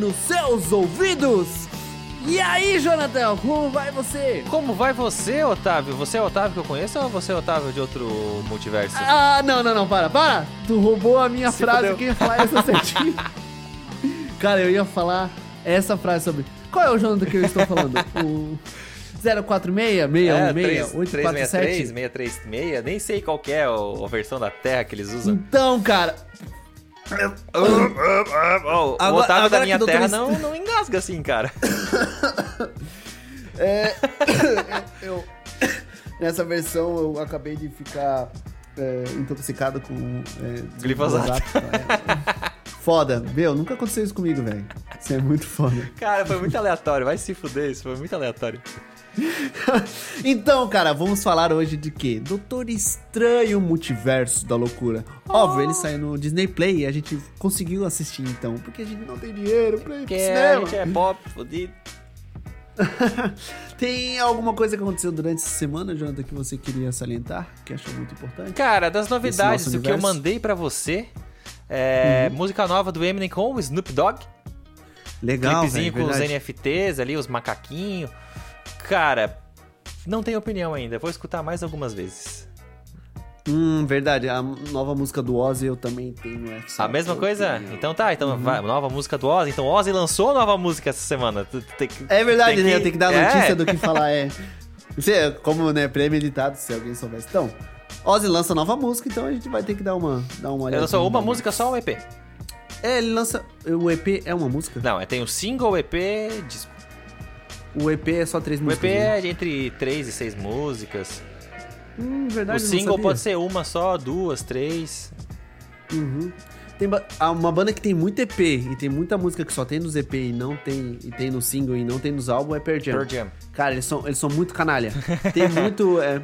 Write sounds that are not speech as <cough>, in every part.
nos seus ouvidos. E aí, Jonathan, como vai você? Como vai você, Otávio? Você é o Otávio que eu conheço ou você é o Otávio de outro multiverso? Ah, não, não, não, para, para! Tu roubou a minha Se frase, fudeu. quem ia falar essa certinho? Cara, eu ia falar essa frase sobre. Qual é o Jonathan que eu estou falando? O 046, 616, 847? 636, nem sei qual que é a versão da Terra que eles usam. Então, cara, Oh, o Agora- Otávio agora da minha o doutor terra não, não engasga assim, cara. <laughs> É, <coughs> eu, nessa versão eu acabei de ficar é, intoxicado com é, Glifosato. é. Foda, meu, nunca aconteceu isso comigo, velho. Isso é muito foda. Cara, foi muito aleatório. Vai se fuder, isso foi muito aleatório. <laughs> Então, cara, vamos falar hoje de quê? Doutor Estranho Multiverso da Loucura. Óbvio, ele saiu no Disney Play e a gente conseguiu assistir então, porque a gente não tem dinheiro pra ir pro Porque a cinema. gente é pop, fudido. <laughs> Tem alguma coisa que aconteceu durante essa semana, Jonathan, que você queria salientar, que achou muito importante? Cara, das novidades, o que eu mandei pra você é Uhum. música nova do Eminem com o Snoop Dogg. Legal, clipezinho com os verdade. NFTs ali, os macaquinhos. Cara, não tenho opinião ainda. Vou escutar mais algumas vezes. Hum, verdade. A nova música do Ozzy eu também tenho essa. A mesma coisa? opinião. Então tá, então Uhum. vai, nova música do Ozzy. Então Ozzy lançou nova música essa semana. Tem que- É verdade, tem né? Eu tenho que dar é. notícia do que <laughs> falar, é. Você, como, né, premeditado, se alguém soubesse. Então, Ozzy lança nova música, então a gente vai ter que dar uma, dar uma olhada. Ele lançou uma música só ou um EP? É, ele lança. O EP é uma música? Não, é, tem o single, EP, disco. O EP é só três O músicas. EP né? é de entre 3 e 6 músicas. Hum, O verdade. não single pode ser uma só, duas, três. Uhum. Tem ba- ah, uma banda que tem muito EP e tem muita música que só tem nos EP e não tem e tem no single e não tem nos álbuns é Pearl Jam. Pearl Jam. Cara, eles são, eles são muito canalha. <laughs> Tem muito. É,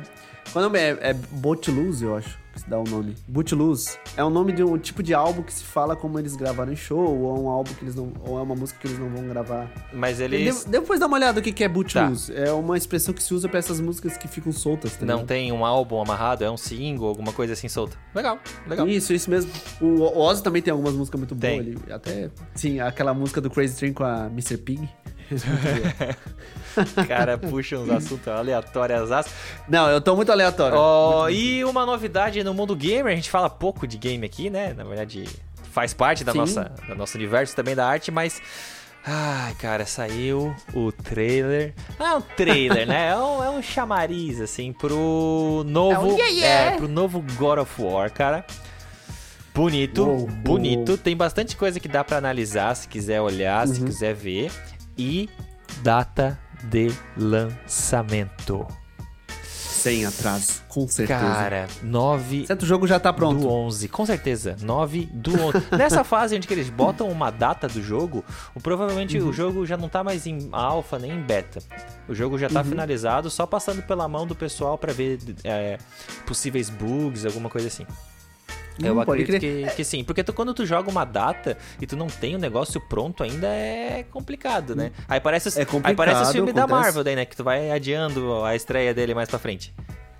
qual é o nome? É, é Bootloose, eu acho que se dá o nome. Bootloose. É o nome de um tipo de álbum que se fala como eles gravaram em show, ou é um álbum que eles não. Ou é uma música que eles não vão gravar. Mas De- eles Depois dá uma olhada no que que é Bootloose. É uma expressão que se usa pra essas músicas que ficam soltas, tá não tem um álbum amarrado, é um single, alguma coisa assim solta. Legal, legal. Isso, isso mesmo. O o Ozzy também tem algumas músicas muito boas Tem. ali. Até, sim, aquela música do Crazy Train com a Mr. Pig. <laughs> cara puxa uns assuntos aleatórios. as- Não, eu tô muito aleatório. Ó, e uma novidade no mundo gamer, a gente fala pouco de game aqui, né? Na verdade, faz parte da Sim. nossa, do nosso universo também da arte, mas. Ai, cara, saiu o trailer. Não é um trailer, né? É um, é um chamariz, assim, pro novo. É um yeah, yeah. É, pro novo God of War, cara. Bonito, Uou, bonito. uou. Tem bastante coisa que dá pra analisar, se quiser olhar, se Uhum. quiser ver. E data de lançamento. Sem atraso, com certeza. Cara, 9 certo, o jogo já tá pronto. do 11, com certeza. 9 do 11. <laughs> Nessa fase onde eles botam uma data do jogo, provavelmente Uhum. o jogo já não tá mais em alpha nem em beta. O jogo já tá Uhum. finalizado, só passando pela mão do pessoal pra ver é, possíveis bugs, alguma coisa assim. Eu Hum, pode acredito que, que sim, porque tu- quando tu joga uma data e tu não tem o negócio pronto ainda é complicado, né? Aí parece, É aí parece o filme da acontece. Marvel daí, né? Que tu vai adiando a estreia dele mais pra frente.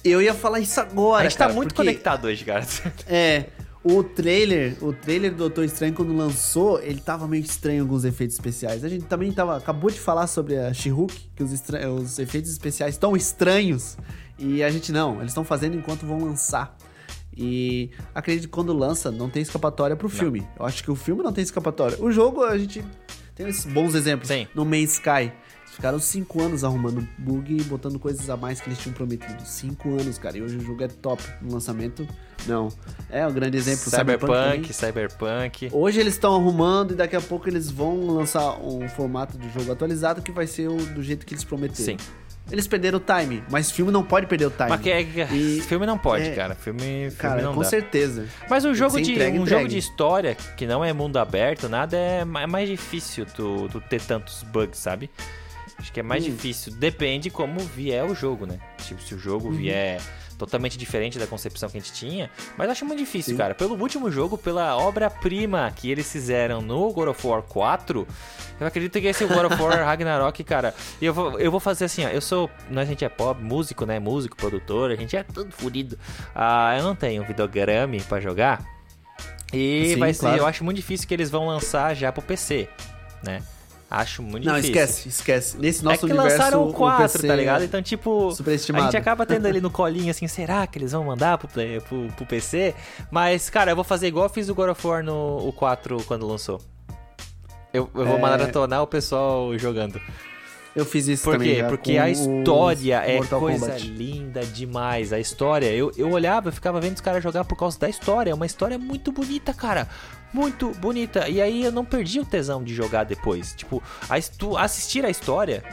Eu ia falar isso agora. a gente tá cara, muito porque, conectado hoje, cara. <laughs> É. O trailer, o trailer do Doutor Estranho, quando lançou, ele tava meio estranho alguns efeitos especiais. A gente também tava, acabou de falar sobre a She-Hulk, que os, os efeitos especiais estão estranhos. E a gente não, eles estão fazendo enquanto vão lançar. E acredito que quando lança, não tem escapatória pro filme. Eu acho que o filme não tem escapatória. O jogo, a gente tem esses bons exemplos. Sim. No Man's Sky. Eles Ficaram cinco anos arrumando bug e botando coisas a mais que eles tinham prometido. Cinco anos, cara. E hoje o jogo é top. No lançamento, não. É um grande exemplo. Cyberpunk, também. Cyberpunk. Hoje eles estão arrumando e daqui a pouco eles vão lançar um formato do jogo atualizado que vai ser o, do jeito que eles prometeram. Sim. Eles perderam o time, mas filme não pode perder o time. Mas que é, E- filme não pode, é- cara. Filme, filme Cara, não com dá. certeza. Mas um jogo de um jogo de história que não é mundo aberto, nada é é mais difícil tu, tu ter tantos bugs, sabe? Acho que é mais Hum. difícil. Depende como vier o jogo, né? Tipo, se o jogo Uhum. vier totalmente diferente da concepção que a gente tinha. Mas eu acho muito difícil, Sim. cara. Pelo último jogo, pela obra-prima que eles fizeram no God of War 4, eu acredito que esse God of War <laughs> Ragnarok, cara. E eu vou, eu vou fazer assim, ó. Eu sou. Nós, a gente é pop, músico, né? Músico, produtor, a gente é tudo fodido. Ah, eu não tenho videogame pra jogar. E Sim, vai ser, claro. eu acho muito difícil que eles vão lançar já pro PC. né? Acho muito Não, difícil. esquece, esquece. Nesse nosso é que universo, lançaram o 4, PC tá ligado? Então, tipo, a gente acaba tendo ali no colinho assim, será que eles vão mandar pro, play- pro, pro PC? Mas, cara, eu vou fazer igual eu fiz o God of War no o 4 quando lançou. Eu, eu vou É. maratonar o pessoal jogando. Eu fiz isso Por também. quê? já Porque a história é Mortal coisa Kombat. linda demais. A história, eu, eu olhava, eu ficava vendo os caras jogar por causa da história. É uma história muito bonita, cara. Muito bonita. E aí eu não perdi o tesão de jogar depois. Tipo, a, tu assistir a história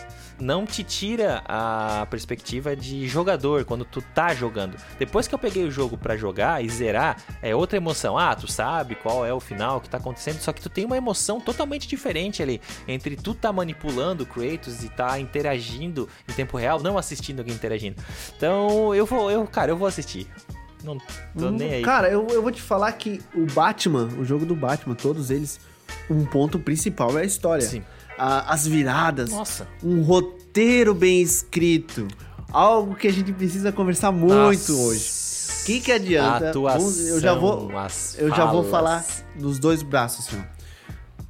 não te tira a perspectiva de jogador quando tu tá jogando. Depois que eu peguei o jogo pra jogar e zerar, é outra emoção. Ah, tu sabe qual é o final, o que tá acontecendo, só que tu tem uma emoção totalmente diferente ali entre tu tá manipulando o Kratos e tá interagindo em tempo real, não assistindo alguém interagindo. Então, eu vou, eu, cara, eu vou assistir. Não tô nem aí. Cara, eu, eu vou te falar que o Batman, o jogo do Batman, todos eles, um ponto principal é a história. Sim. A- as viradas, Nossa. um roteiro bem escrito. Algo que a gente precisa conversar muito Nossa. hoje. O que, que adianta? Atuação, Vamos- eu já vou, eu já vou falar dos dois braços, assim, ó.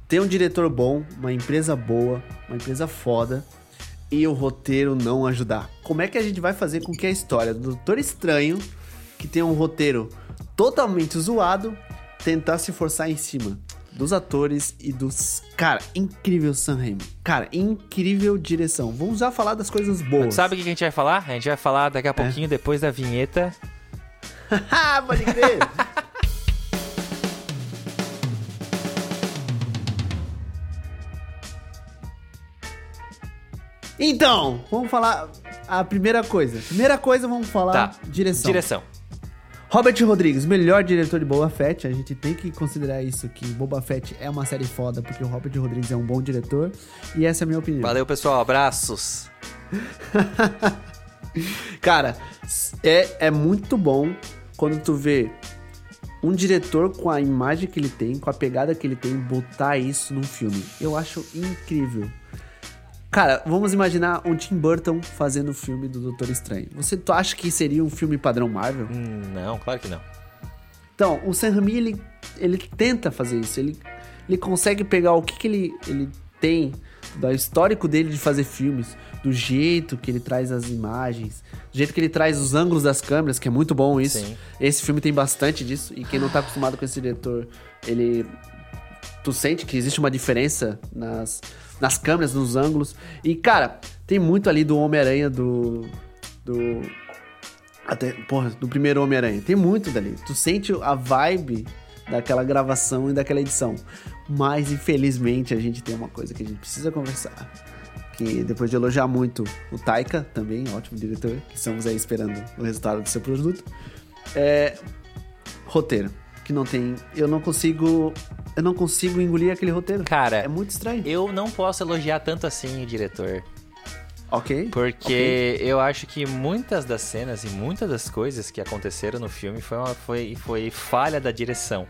Ter um diretor bom, uma empresa boa, uma empresa foda e o roteiro não ajudar. Como é que a gente vai fazer com que a história do Doutor Estranho, que tem um roteiro totalmente zoado, tentar se forçar em cima dos atores e dos. Cara, incrível Sam Raimi. Cara, incrível direção. Vamos já falar das coisas boas. Sabe o que a gente vai falar? A gente vai falar daqui a pouquinho, depois da vinheta. <laughs> Pode crer! Então, vamos falar a primeira coisa. Primeira coisa, vamos falar Tá. direção. Direção. Robert Rodrigues, melhor diretor de Boba Fett. A gente tem que considerar isso, que Boba Fett é uma série foda, porque o Robert Rodrigues é um bom diretor. E essa é a minha opinião. Valeu, pessoal. Abraços. <laughs> Cara, é, é muito bom quando tu vê um diretor com a imagem que ele tem, com a pegada que ele tem, botar isso num filme. Eu acho incrível. Cara, vamos imaginar um Tim Burton fazendo o filme do Doutor Estranho. Você tu acha que seria um filme padrão Marvel? Hum, não, claro que não. Então, o Sam Raimi, ele, ele tenta fazer isso. Ele, ele consegue pegar o que, que ele, ele tem do histórico dele de fazer filmes, do jeito que ele traz as imagens, do jeito que ele traz os ângulos das câmeras, que é muito bom isso. Sim. Esse filme tem bastante disso, e quem não tá acostumado com esse diretor, ele... Tu sente que existe uma diferença nas, nas câmeras, nos ângulos. E, cara, tem muito ali do Homem-Aranha do... do até, porra, do primeiro Homem-Aranha. Tem muito dali. Tu sente a vibe daquela gravação e daquela edição. Mas, infelizmente, a gente tem uma coisa que a gente precisa conversar. Que depois de elogiar muito o Taika, também, ótimo diretor, que estamos aí esperando o resultado do seu produto. É. Roteiro. Que não tem. Eu não consigo. Eu não consigo engolir aquele roteiro. Cara, É muito estranho. eu não posso elogiar tanto assim o diretor. Ok. Porque eu acho que muitas das cenas e muitas das coisas que aconteceram no filme foi, uma- foi, foi falha da direção.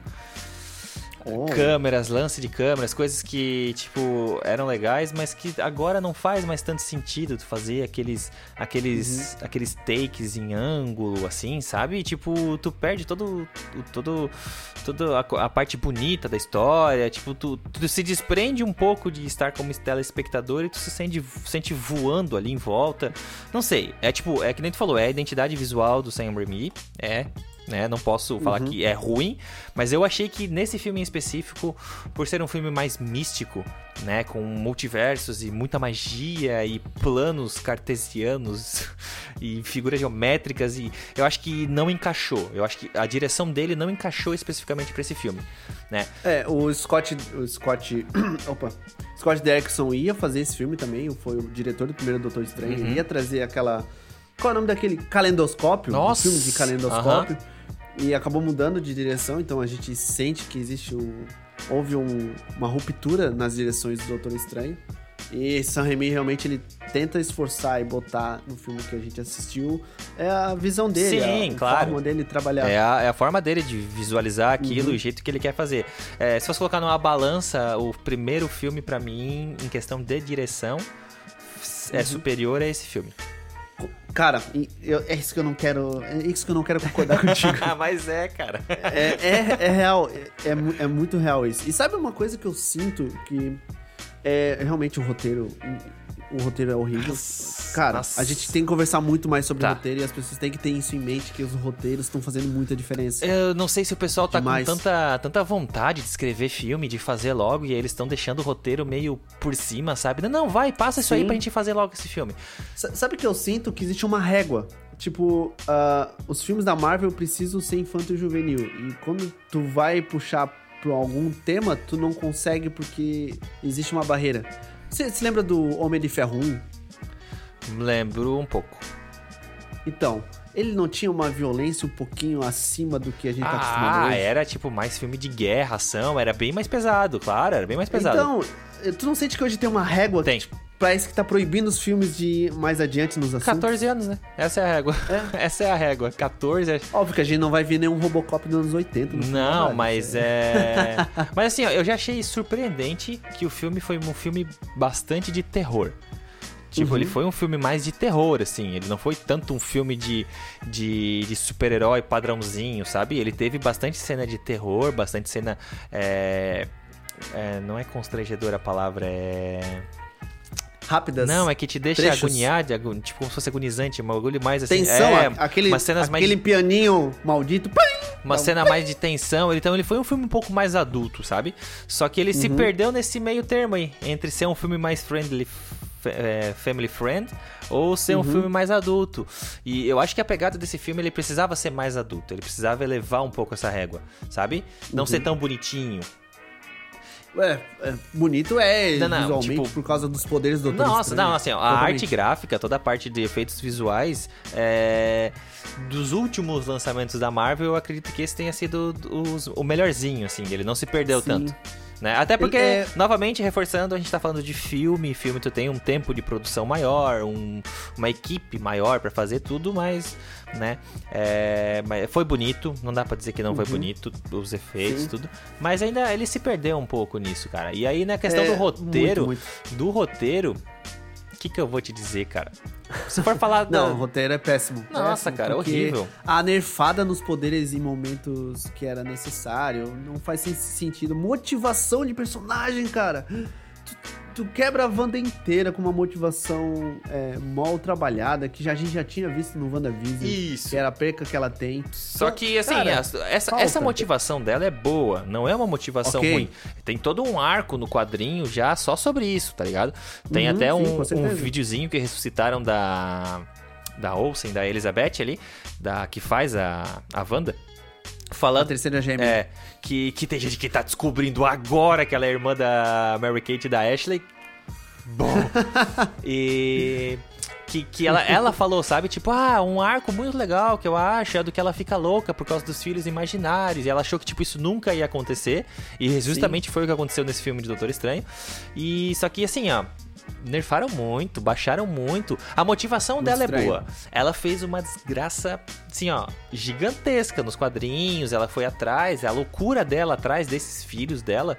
Oh. Câmeras, lance de câmeras, coisas que, tipo, eram legais, mas que agora não faz mais tanto sentido tu fazer aqueles aqueles aqueles takes em ângulo, assim, sabe? E, tipo, tu perde todo todo toda a parte bonita da história, tipo, tu, tu se desprende um pouco de estar como telespectador e tu se sente, sente voando ali em volta. Não sei, é tipo, é que nem tu falou, é a identidade visual do Sam Raimi, é, né? Não posso falar Uhum. que é ruim, mas eu achei que nesse filme em específico, por ser um filme mais místico, né, com multiversos e muita magia e planos cartesianos <laughs> e figuras geométricas e eu acho que não encaixou. Eu acho que a direção dele não encaixou especificamente pra esse filme, né? É, o Scott. O Scott. <clears throat> opa. Scott Derrickson ia fazer esse filme também, foi o diretor do primeiro Doutor Estranho. Uhum. Ele ia trazer aquela. Qual é o nome daquele? Calendoscópio? Nossa! Um filme de calendoscópio. E acabou mudando de direção, então a gente sente que existe um. Houve um- uma ruptura nas direções do Doutor Estranho. E Sam Raimi realmente ele tenta esforçar e botar no filme que a gente assistiu é a visão dele, Sim, a, a claro. forma dele trabalhar. É a, é a forma dele de visualizar aquilo, Uhum. o jeito que ele quer fazer. É, se fosse colocar numa balança, o primeiro filme pra mim, em questão de direção, é Uhum. superior a esse filme. Cara, eu- é isso que eu não quero. É isso que eu não quero concordar <laughs> contigo. Mas é, cara. É, é, é real, é, é, é muito real isso. E sabe uma coisa que eu sinto que É, realmente o roteiro. O roteiro é horrível. Nossa, Cara, nossa. a gente tem que conversar muito mais sobre Tá. roteiro e as pessoas têm que ter isso em mente, que os roteiros estão fazendo muita diferença. Eu não sei se o pessoal tá Demais. com tanta, tanta vontade de escrever filme, de fazer logo, e aí eles estão deixando o roteiro meio por cima, sabe? Não, não, vai, passa isso aí Sim. pra gente fazer logo esse filme. Sa- Sabe que eu sinto que existe uma régua? Tipo, ah, os filmes da Marvel precisam ser infanto-juvenil. E quando tu vai puxar pra algum tema, tu não consegue porque existe uma barreira. Você se lembra do Homem de Ferro 1? Lembro um pouco. Então, ele não tinha uma violência um pouquinho acima do que a gente tá acostumado Ah, hoje? era tipo mais filme de guerra, ação, era bem mais pesado, claro, era bem mais pesado. Então, tu não sente que hoje tem uma régua Tem. que tipo, parece que tá proibindo os filmes de ir mais adiante nos assuntos? 14 anos, né? Essa é a régua. <laughs> Essa é a régua. 14 é... Óbvio que a gente não vai ver nenhum Robocop dos anos 80. no filme, Não, verdade. mas é. mas assim, ó, eu já achei surpreendente que o filme foi um filme bastante de terror. Tipo, Uhum. ele foi um filme mais de terror, assim. Ele não foi tanto um filme de, de, de super-herói padrãozinho, sabe? Ele teve bastante cena de terror, bastante cena. É, é, não é constrangedora a palavra, é. Rápidas. Não, é que te deixa trechos. agoniado, tipo como se fosse agonizante, um bagulho mais assim. Tensão, é, aquele, aquele pianinho maldito. Uma um cena mais de tensão. Então ele foi um filme um pouco mais adulto, sabe? Só que ele se Uhum. perdeu nesse meio termo aí, entre ser um filme mais friendly, é, family friend, ou ser um Uhum. filme mais adulto. E eu acho que a pegada desse filme ele precisava ser mais adulto. Ele precisava elevar um pouco essa régua, sabe? Não Uhum. ser tão bonitinho. É, é, bonito é Não, não, visualmente tipo- por causa dos poderes do Doutor Nossa, Estranho. não, assim, ó, a arte gráfica, toda a parte de efeitos visuais, é, dos últimos lançamentos da Marvel, eu acredito que esse tenha sido os- o melhorzinho, assim, ele não se perdeu Sim. tanto. Né? Até porque, é- novamente, reforçando, a gente tá falando de filme, filme tu tem um tempo de produção maior, um- uma equipe maior pra fazer tudo, mas, né, é, foi bonito, não dá pra dizer que não foi Uhum. bonito, os efeitos, Sim. tudo, mas ainda ele se perdeu um pouco nisso, cara. E aí, na questão É, do roteiro, muito, do roteiro, que, que eu vou te dizer, cara? Se for falar <laughs> Não, o roteiro é péssimo. Nossa, Péssimo, cara, horrível. A nerfada nos poderes em momentos que era necessário não faz sen- sentido. Motivação de personagem, cara. Tu, tu quebra a Wanda inteira com uma motivação é, mal trabalhada, que já, a gente já tinha visto no WandaVision. Isso. Que era a perca que ela tem. Só que, assim, Cara, essa, essa, falta. essa motivação dela é boa, não é uma motivação Ok. ruim. Tem todo um arco no quadrinho já só sobre isso, tá ligado? Tem Uhum, até sim, um, com um videozinho que ressuscitaram da. Da Olsen, da Elizabeth ali, da, que faz a, a Wanda. A Falando terceira gêmea. É, que, que tem gente que tá descobrindo agora que ela é irmã da Mary Kate e da Ashley. Bom. <laughs> e. Que, que ela, ela falou, sabe? Tipo, ah, um arco muito legal que eu acho é do que ela fica louca por causa dos filhos imaginários. E ela achou que, tipo, isso nunca ia acontecer. E justamente foi o que aconteceu nesse filme de Doutor Estranho. E só que, assim, ó. Nerfaram muito, baixaram muito. A motivação Muito dela estranho. é boa. Ela fez uma desgraça, assim, ó, gigantesca nos quadrinhos. Ela foi atrás, a loucura dela atrás desses filhos dela.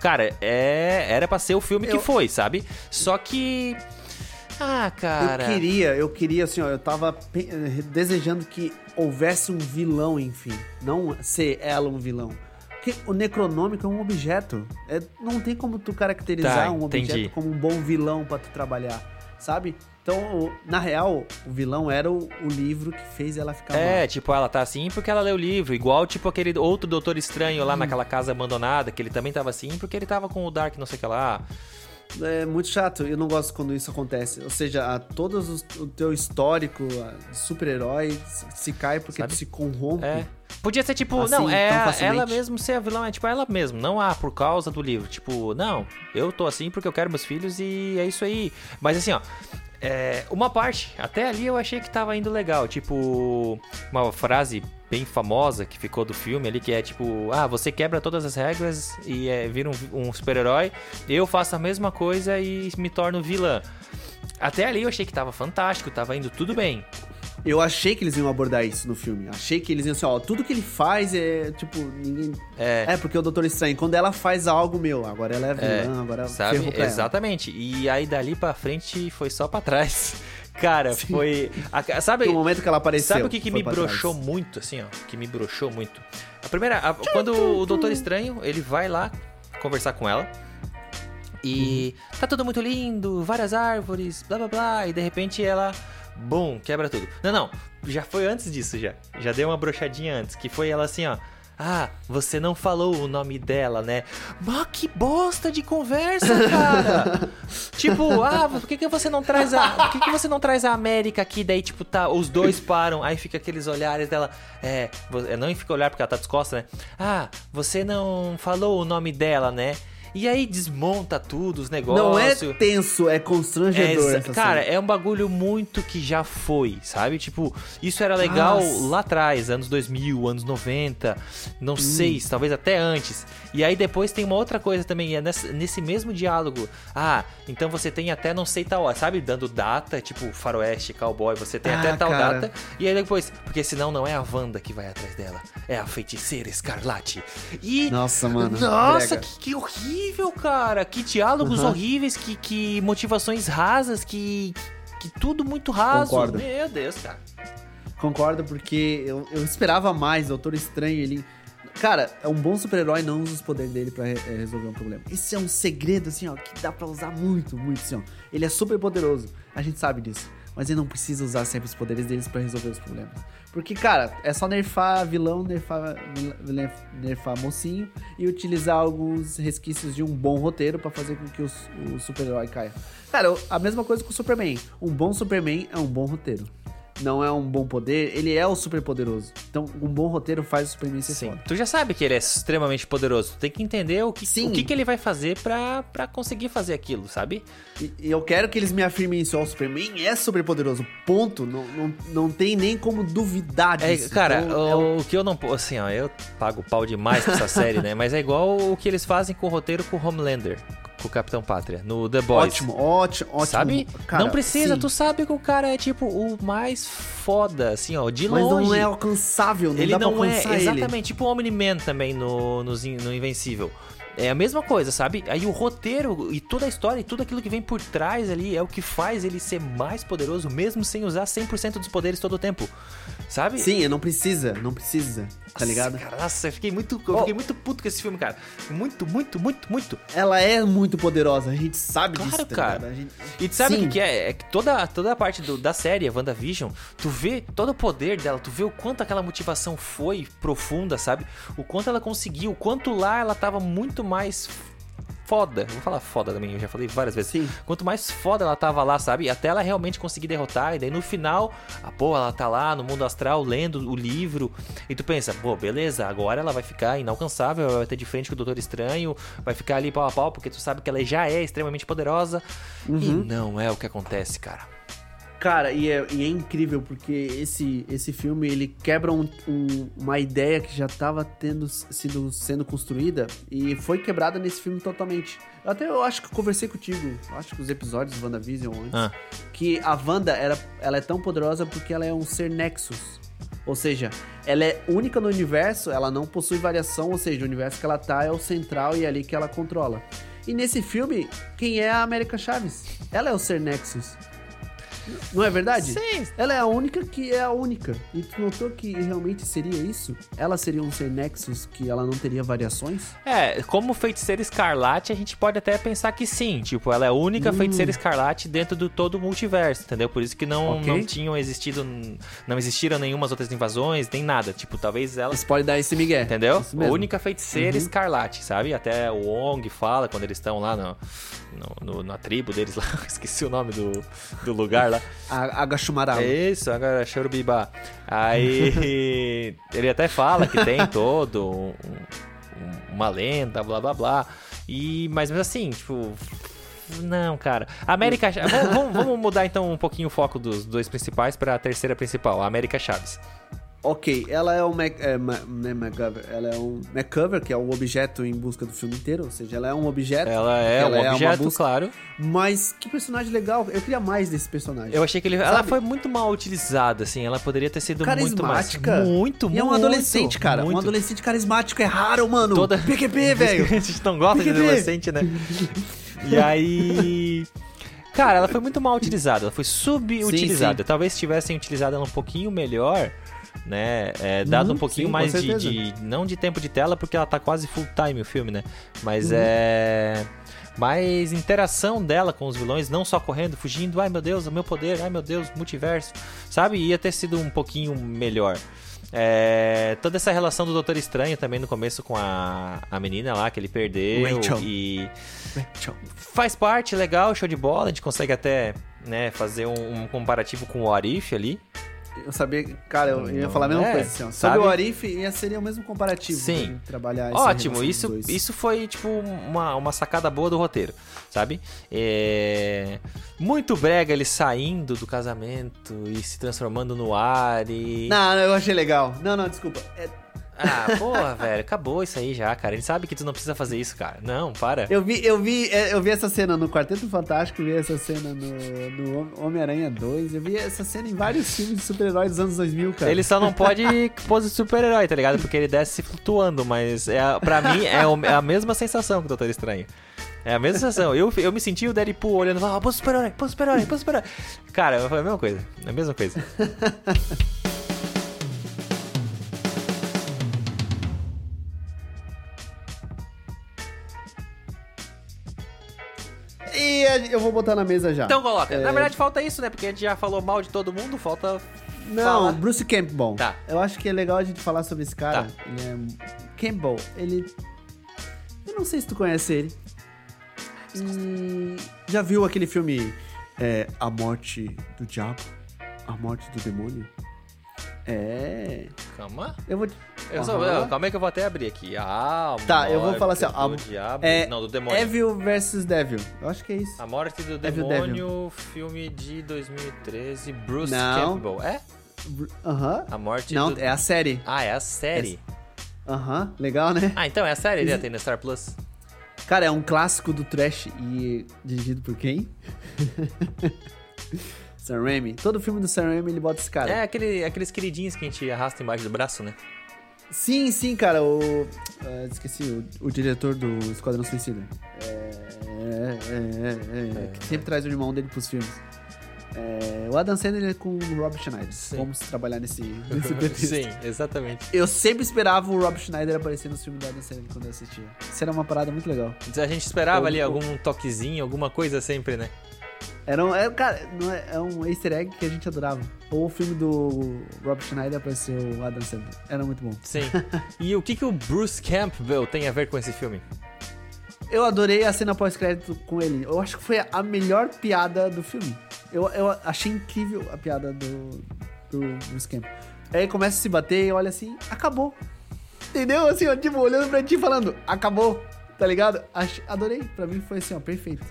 Cara, é, era pra ser o filme que Eu- foi, sabe? Só que. Ah, cara. Eu queria, eu queria, assim, ó, eu tava eh, desejando que houvesse um vilão, enfim. Não ser ela um vilão. Porque o Necronômico é um objeto. É, não tem como tu caracterizar Tá, um entendi. objeto como um bom vilão pra tu trabalhar, sabe? Então, na real, o vilão era o, o livro que fez ela ficar É, mal. tipo, ela tá assim porque ela leu o livro. Igual, tipo, aquele outro Doutor Estranho Hum. lá naquela casa abandonada, que ele também tava assim porque ele tava com o Dark não sei o que lá. É muito chato, eu não gosto quando isso acontece. Ou seja, a, todos os- o teu histórico de super-herói se, se cai porque Sabe? tu se corrompe. É. Podia ser tipo, Assim, não, é ela mesmo ser a vilã, é tipo ela mesmo, não ah, por causa do livro. Tipo, não, eu tô assim porque eu quero meus filhos e é isso aí. Mas assim, ó, é, uma parte, até ali eu achei que tava indo legal. Tipo, uma frase bem famosa que ficou do filme ali, que é tipo, ah, você quebra todas as regras e é, vira um, um super-herói, eu faço a mesma coisa e me torno vilã. Até ali eu achei que tava fantástico, tava indo tudo bem. Eu achei que eles iam abordar isso no filme. Achei que eles iam assim, ó, tudo que ele faz é, tipo, ninguém... É, É, porque o Doutor Estranho, quando ela faz algo, meu, agora ela é vilã, agora Sabe? ferrou pra ela. Exatamente. E aí dali pra frente foi só pra trás. <laughs> Cara, foi. a- sabe, No momento que ela apareceu. sabe o que, que foi me broxou trás. muito, assim, ó? Que me broxou muito. A primeira, a- quando o Doutor Estranho, ele vai lá conversar com ela. E tá tudo muito lindo, várias árvores, blá blá blá, e de repente ela, bum, quebra tudo. Não, não, já foi antes disso já. Já deu uma brochadinha antes, que foi ela assim, ó. Ah, você não falou o nome dela, né? Mas que bosta de conversa, cara! <laughs> tipo, ah, por que, que você não traz a. Por que, que você não traz a América aqui? Daí, tipo, tá, os dois param, aí fica aqueles olhares dela. É, não fica olhar porque ela tá descosta, né? Ah, você não falou o nome dela, né? E aí desmonta tudo, os negócios. Não é tenso, é constrangedor. É, cara, cena. é um bagulho muito que já foi, sabe? Tipo, isso era legal Nossa. lá atrás, anos 2000, anos 90, não hum. sei, talvez até antes. E aí depois tem uma outra coisa também, é nesse, nesse mesmo diálogo. Ah, então você tem até não sei tal hora, sabe? Dando data, tipo faroeste, cowboy, você tem ah, até tal cara. data. E aí depois, porque senão não é a Wanda que vai atrás dela, é a feiticeira escarlate. E. Nossa, mano. Nossa, que, que, horrível, cara. Que diálogos uhum. horríveis, que, que motivações rasas, que, que tudo muito raso. Concordo. Meu Deus, cara. Concordo, porque eu, eu esperava mais. Doutor Estranho, ele Cara, é um bom super-herói não usa os poderes dele pra re é, resolver um problema. Esse é um segredo, assim, ó, que dá pra usar muito, muito, assim, ó. Ele é super poderoso, a gente sabe disso. Mas ele não precisa usar sempre os poderes deles para resolver os problemas. Porque, cara, é só nerfar vilão, nerfar, nerfar mocinho e utilizar alguns resquícios de um bom roteiro para fazer com que o, o super-herói caia. Cara, a mesma coisa com o Superman. Um bom Superman é um bom roteiro não é um bom poder, ele é o super poderoso. Então, um bom roteiro faz o Superman ser Sim. foda. Tu já sabe que ele é extremamente poderoso. Tu tem que entender o que, Sim. O que, que ele vai fazer pra, conseguir fazer aquilo, sabe? E, e eu quero que eles me afirmem isso. O Superman é super poderoso. Ponto. Não, não, não tem nem como duvidar é, disso. É, cara, então, o, é o... o, que eu não... Assim, ó, eu pago pau demais pra essa série, né? Mas é igual o que eles fazem com o roteiro com o Homelander com o Capitão Pátria, no The Boys. Ótimo, ótimo, ótimo. Sabe? Cara, não precisa, sim. tu sabe que o cara é tipo o mais foda, assim, ó, de Mas longe. Mas não é alcançável, não ele dá não pra é, ele. exatamente, tipo o Omni-Man também no, no, no Invencível. É a mesma coisa, sabe? Aí o roteiro e toda a história e tudo aquilo que vem por trás ali é o que faz ele ser mais poderoso, mesmo sem usar 100% dos poderes todo o tempo. Sabe? Sim, não precisa, não precisa, tá ligado? Nossa, cara, nossa, eu fiquei muito, eu fiquei muito puto com esse filme, cara. Muito, muito, muito, muito. Ela é muito poderosa, a gente sabe claro, disso, tá cara. Gente... E tu sabe o que, que, é? É que toda, toda a parte do, da série, a WandaVision, tu vê todo o poder dela, tu vê o quanto aquela motivação foi profunda, sabe? O quanto ela conseguiu, o quanto lá ela tava muito mais foda. Vou falar foda também, eu já falei várias vezes. Sim. Quanto mais foda ela tava lá, sabe? Até ela realmente conseguir derrotar. E daí no final, a pô, ela tá lá no mundo astral lendo o livro. E tu pensa, pô, beleza, agora ela vai ficar inalcançável, ela vai ter de frente com o Doutor Estranho, vai ficar ali pau a pau, porque tu sabe que ela já é extremamente poderosa. Uhum. E não é o que acontece, cara. Cara, e é, e é, incrível porque esse, esse filme ele quebra um, um, uma ideia que já estava tendo sido sendo construída e foi quebrada nesse filme totalmente. Eu até eu acho que eu conversei contigo, acho que os episódios do WandaVision antes, ah. que a Wanda era, ela é tão poderosa porque ela é um ser Nexus. Ou seja, ela é única no universo, ela não possui variação, ou seja, o universo que ela tá é o central e é ali que ela controla. E nesse filme, quem é a América Chaves? Ela é o ser Nexus. Não é verdade? Sim. Ela é a única que é a única. E tu notou que realmente seria isso? Ela seria um ser Nexus que ela não teria variações? É, como feiticeira escarlate, a gente pode até pensar que sim. Tipo, ela é a única hum. feiticeira escarlate dentro do todo o multiverso, entendeu? Por isso que não, okay. não tinham existido. Não existiram nenhumas outras invasões, nem nada. Tipo, talvez ela. Você pode dar esse migué. Entendeu? A única feiticeira uhum. escarlate, sabe? Até o Wong fala quando eles estão lá no, no, no, na tribo deles lá. <laughs> Esqueci o nome do, do lugar lá. Agachumarau. É isso, Agachurubibá. Aí <laughs> ele até fala que tem todo um, uma lenda, blá blá blá. E, mas mesmo assim, tipo, não, cara. América. vamos, vamos, mudar então um pouquinho o foco dos dois principais para a terceira principal, a América Chaves. Ok, ela é um Mac, é, né, ela é um MacCover, que é o objeto em busca do filme inteiro, ou seja, ela é um objeto. Ela é ela um é objeto, busca, claro. Mas que personagem legal, eu queria mais desse personagem. Eu achei que ele, ela foi muito mal utilizada, assim, ela poderia ter sido muito mais... Muito, e é um adolescente, cara, muito. um adolescente carismático é raro, mano. Toda... PQP, <laughs> velho. A gente não gosta PQP. de adolescente, né? e aí... Cara, ela foi muito mal utilizada, ela foi subutilizada. Talvez tivessem utilizado ela um pouquinho melhor né? É, dado uhum, um pouquinho sim, mais de, de, Não de tempo de tela, porque ela tá quase full time o filme, né? Mas uhum. é. mais interação dela com os vilões, não só correndo, fugindo, ai meu Deus, o meu poder, ai meu Deus, multiverso, sabe? Ia ter sido um pouquinho melhor. É, toda essa relação do Doutor Estranho também no começo com a, a menina lá que ele perdeu Rachel. e faz parte, legal, show de bola, a gente consegue até né, fazer um, um comparativo com o Arif ali, Eu sabia, cara, eu ia falar a mesma É, coisa assim, ó. Sobre o Arif, ia seria o mesmo comparativo. Sim. Trabalhar Ótimo, isso, isso foi tipo uma, uma sacada boa do roteiro, sabe? É... Muito brega ele saindo do casamento e se transformando no Ari. Não, não, eu achei legal. Não, não, desculpa. É, Ah, porra, velho, acabou isso aí já, cara. Ele sabe que tu não precisa fazer isso, cara. Não, para. eu vi, eu vi, é, eu vi essa cena no Quarteto Fantástico, vi essa cena no, no Homem-Aranha 2, eu vi essa cena em vários filmes de super-heróis dos anos 2000, cara. Ele só não pode <laughs> pose de super-herói, tá ligado? Porque ele desce flutuando, mas é, pra mim é, o- é a mesma sensação que o Doutor Estranho. É a mesma sensação. Eu, eu me senti o Deadpool olhando e falando, ah, pose super-herói, pose super-herói, pose super-herói. Cara, foi a mesma coisa. É a mesma coisa. <laughs> E a- eu vou botar na mesa já. Então coloca. É. Na verdade, falta isso, né? Porque a gente já falou mal de todo mundo, falta. Não, fala. Bruce Campbell. Tá. Eu acho que é legal a gente falar sobre esse cara. Tá. Ele é... Campbell, ele... Eu não sei se tu conhece ele. E... Já viu aquele filme é, A Morte do Diabo? A Morte do Demônio? É... Calma. Eu vou... Eu só, eu- calma aí que eu vou até abrir aqui. Ah, Tá, eu vou falar assim, ó, Do a- diabo. é, Não, do demônio. Evil vs Devil. Eu acho que é isso. A Morte do Evil Demônio, filme de 2013, Bruce Não. Campbell. É? Aham. A Morte Não, do... é a série. Ah, é a série. Aham, legal, né? Ah, então é a série, né? Tem no Star Plus. Cara, é um clássico do trash e dirigido por quem? <laughs> Sam Raimi. Todo filme do Sam Raimi ele bota esse cara. É aquele, aqueles queridinhos que a gente arrasta embaixo do braço, né? Sim, sim, cara. O. ah, esqueci, o, o diretor do Esquadrão Suicida. É. É, é, é, é, que sempre traz o irmão dele pros filmes. É, o Adam Sandler é com o Rob Schneider. Sim. Vamos trabalhar nesse, <laughs> nesse pretexto. Sim, exatamente. Eu sempre esperava o Rob Schneider aparecer nos filmes do Adam Sandler quando eu assistia. Isso era uma parada muito legal. A gente esperava O- ali algum toquezinho, alguma coisa sempre, né? Era um, é, cara, é, é um easter egg que a gente adorava. Ou o filme do Rob Schneider apareceu o Adam Sandler. Era muito bom. Sim. <laughs> e o que, que o Bruce Campbell tem a ver com esse filme? Eu adorei a cena pós-crédito com ele. Eu acho que foi a melhor piada do filme. Eu, eu achei incrível a piada do, do Bruce Campbell. Aí começa a se bater e olha assim, acabou. Entendeu? Assim, ó, tipo, olhando pra ti e falando, acabou. Tá ligado? Adorei. Pra mim foi assim, ó, perfeito.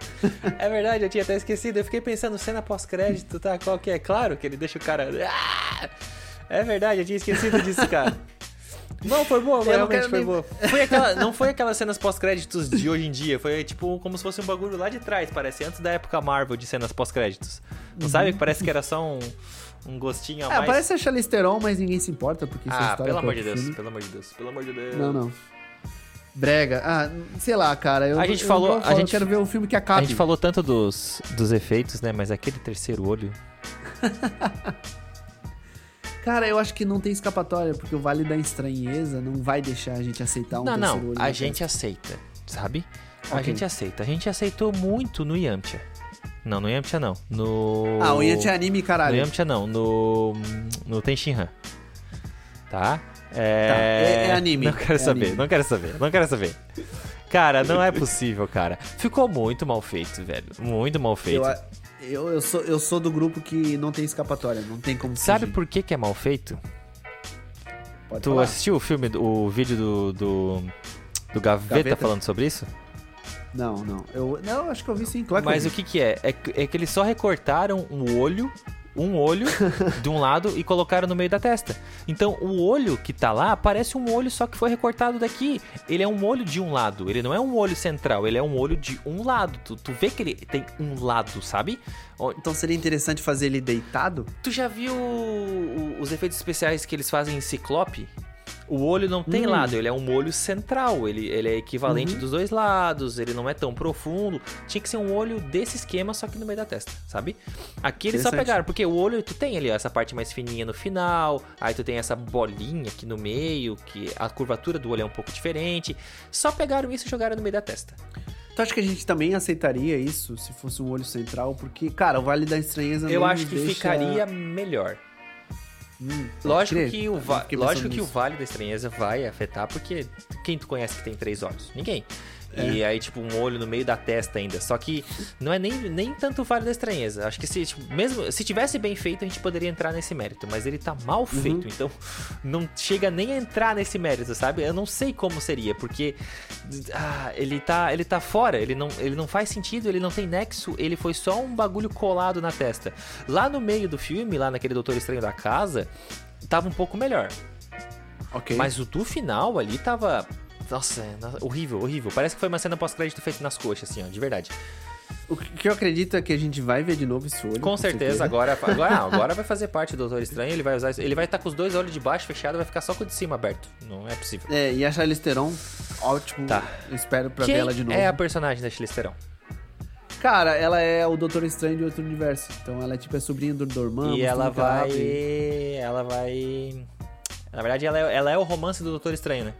<laughs> É verdade, eu tinha até esquecido. Eu fiquei pensando, cena pós-crédito, tá? Qual que é? Claro que ele deixa o cara. Ah! É verdade, eu tinha esquecido disso, cara. Não, foi boa, realmente foi nem- boa. Foi aquela, não foi aquelas cenas pós-créditos de hoje em dia, foi tipo como se fosse um bagulho lá de trás, parece, antes da época Marvel de cenas pós-créditos. Não sabe? Parece que era só um, um gostinho a É, mais. parece a Charlize Theron, mas ninguém se importa, porque isso é Ah, história pelo amor de Deus, filme. pelo amor de Deus, pelo amor de Deus. Não, não. Brega. Ah, sei lá, cara. Eu, A gente eu falou- eu a gente- quero ver um filme que A acabe. gente falou tanto dos, dos efeitos, né? Mas aquele terceiro olho. <laughs> Cara, eu acho que não tem escapatória, porque o Vale da Estranheza não vai deixar a gente aceitar um não, terceiro não, olho a na gente testa. aceita, sabe? A Ok. gente aceita. A gente aceitou muito no Yamcha. Não, no Yamcha não. No. Ah, o Yanti é anime, No caralho. Yamcha não, no. No Tenshinhan. Tá? É... Tá, é- é anime, Não quero é saber, anime. não quero saber, não quero saber. Cara, não é possível, cara. Ficou muito mal feito, velho. Muito mal feito. Eu, eu, eu, sou, eu sou do grupo que não tem escapatória, não tem como Sabe fugir. por que, que é mal feito? Pode Tu falar. assistiu o filme, o vídeo do. do, do Gaveta, Gaveta? falando sobre isso? Não, não. Eu, não, acho que eu vi sim, claro que Mas eu o vi. que que é? É é que eles só recortaram um olho, um olho <laughs> de um lado e colocaram no meio da testa. Então o olho que tá lá parece um olho só que foi recortado daqui. Ele é um olho de um lado, ele não é um olho central, ele é um olho de um lado. Tu, tu vê que ele tem um lado, sabe? Então seria interessante fazer ele deitado? Tu já viu os efeitos especiais que eles fazem em Ciclope? O olho não tem Hum. lado, ele é um olho central, ele, ele é equivalente Uhum. dos dois lados, ele não é tão profundo. Tinha que ser um olho desse esquema, só que no meio da testa, sabe? Aqui eles só pegaram, porque o olho tu tem ali ó, essa parte mais fininha no final, aí tu tem essa bolinha aqui no meio, que a curvatura do olho é um pouco diferente. Só pegaram isso e jogaram no meio da testa. Tu acha que a gente também aceitaria isso se fosse um olho central? Porque, cara, o Vale da Estranheza Eu acho que deixa... ficaria melhor. Hum, Lógico crer. que, o, va- lógico que o nisso. Vale da Estranheza vai afetar, porque quem tu conhece que tem três olhos? Ninguém. E É. aí, tipo, um olho no meio da testa ainda. Só que não é nem, nem tanto o Vale da Estranheza. Acho que se, tipo, mesmo se tivesse bem feito, a gente poderia entrar nesse mérito. Mas ele tá mal Uhum. feito, então não chega nem a entrar nesse mérito, sabe? Eu não sei como seria, porque ah, ele, tá, ele tá fora, ele não, ele não faz sentido, ele não tem nexo, ele foi só um bagulho colado na testa. Lá no meio do filme, lá naquele Doutor Estranho da casa, tava um pouco melhor. Ok. Mas o do final ali tava. Nossa, é, no- horrível, horrível. Parece que foi uma cena pós-crédito feita nas coxas, assim, ó, de verdade. O que eu acredito é que a gente vai ver de novo esse olho. Com certeza, agora, agora, agora <laughs> vai fazer parte do Doutor Estranho, ele vai usar. Ele vai estar com os dois olhos de baixo fechados, vai ficar só com o de cima aberto. Não é possível. É, e a Charlize Theron, ótimo. Tá. Eu espero pra Quem ver ela de novo. é a personagem da Charlize Theron? Cara, ela é o Doutor Estranho de outro universo. Então ela é tipo a sobrinha do Dormammu. e ela que ela vai. Ela vai. Na verdade, ela é, ela é o romance do Doutor Estranho, né?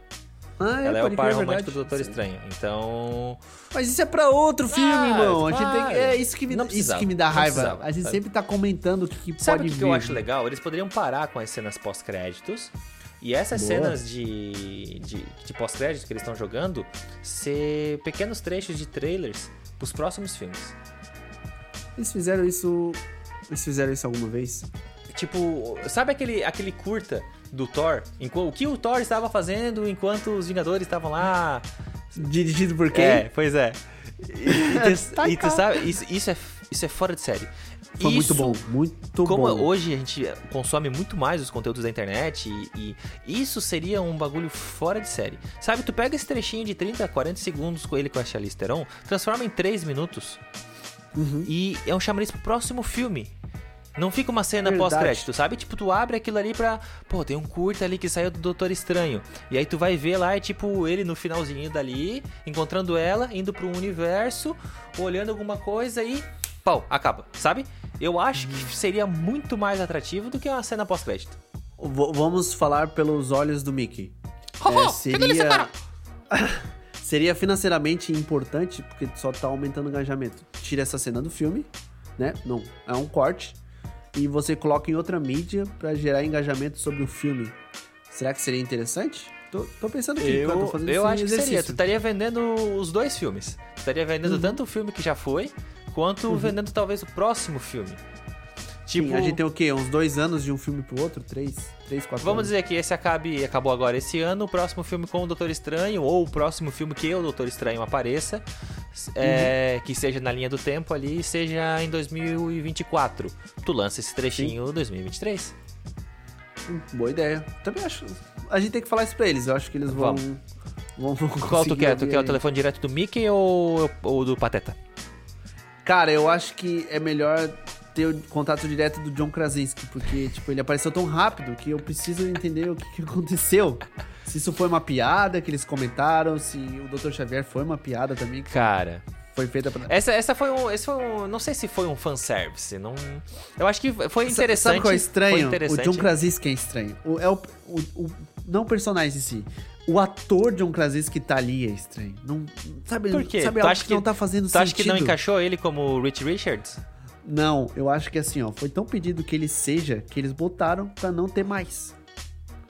Ah, é, ela é o par crer, romântico verdade. do Doutor Sim. Estranho. Então. Mas isso é pra outro filme, Ah, irmão. A gente tem. É isso que me, Não isso que me dá raiva. a gente sabe? sempre tá comentando o que, que Sabe o pode que, vir. que eu acho legal? Eles poderiam parar com as cenas pós-créditos e essas Boa. cenas de, de, de pós-crédito que eles estão jogando ser pequenos trechos de trailers pros próximos filmes. Eles fizeram isso. Eles fizeram isso alguma vez? Tipo, sabe aquele, aquele curta do Thor? O que o Thor estava fazendo enquanto os Vingadores estavam lá? Dirigido por quem? É, pois é. E, e <laughs> tu, Tá, e tu sabe, isso, isso, é, isso é fora de série. Foi muito Isso- bom. Muito Como bom. hoje a gente consome muito mais os conteúdos da internet e, e isso seria um bagulho fora de série. Sabe, tu pega esse trechinho de 30, 40 segundos com ele com a Charlize Theron, transforma em 3 minutos Uhum. e é um chamariz pro próximo filme. Não fica uma cena pós-crédito, sabe? Tipo, tu abre aquilo ali pra. Pô, tem um curta ali que saiu do Doutor Estranho. E aí tu vai ver lá, é tipo, ele no finalzinho dali, encontrando ela, indo pro universo, olhando alguma coisa e. Pau, acaba, sabe? Eu acho que seria muito mais atrativo do que uma cena pós-crédito. V- vamos falar pelos olhos do Mickey. Ho, É, seria... <laughs> seria financeiramente importante, porque só tá aumentando o engajamento. Tira essa cena do filme, né? Não, é um corte. E você coloca em outra mídia pra gerar engajamento sobre o filme. Será que seria interessante? Tô, tô pensando aqui, cara, tô Eu, fazendo eu acho que seria. Tu exercício. estaria vendendo os dois filmes. Tu estaria vendendo Uhum. tanto o filme que já foi, quanto vendendo talvez o próximo filme. Tipo, Sim, a gente tem o quê? Uns dois anos de um filme pro outro? Três? Três, quatro Vamos anos? dizer que esse acabe, acabou agora esse ano, o próximo filme com o Doutor Estranho, ou o próximo filme que o Doutor Estranho apareça, é, que seja na linha do tempo ali, seja em 2024. Tu lança esse trechinho em 2023. Hum, Boa ideia. Também acho. A gente tem que falar isso pra eles. Eu acho que eles vão. Vamos. Vão, vão <laughs> Qual tu quer? Tu quer o aí. telefone direto do Mickey ou, ou do Pateta? Cara, eu acho que é melhor ter o contato direto do John Krasinski, porque, tipo, ele apareceu tão rápido que eu preciso entender o que, que aconteceu. Se isso foi uma piada que eles comentaram, se o Dr. Xavier foi uma piada também Cara, foi feita pra. essa, essa foi um. Esse foi um. Não sei se foi um fanservice. Não, eu acho que foi interessante. Sabe qual é estranho? O. John Krasinski é estranho. O, é o, o, o- não o personagem em si. O ator John Krasinski tá ali é estranho. Não, sabe, Por quê? sabe Tu acha que, que- não tá fazendo Tu sentido? acha que não encaixou ele como o Rich Richards? Não, eu acho que assim, ó, foi tão pedido que ele seja que eles botaram pra não ter mais.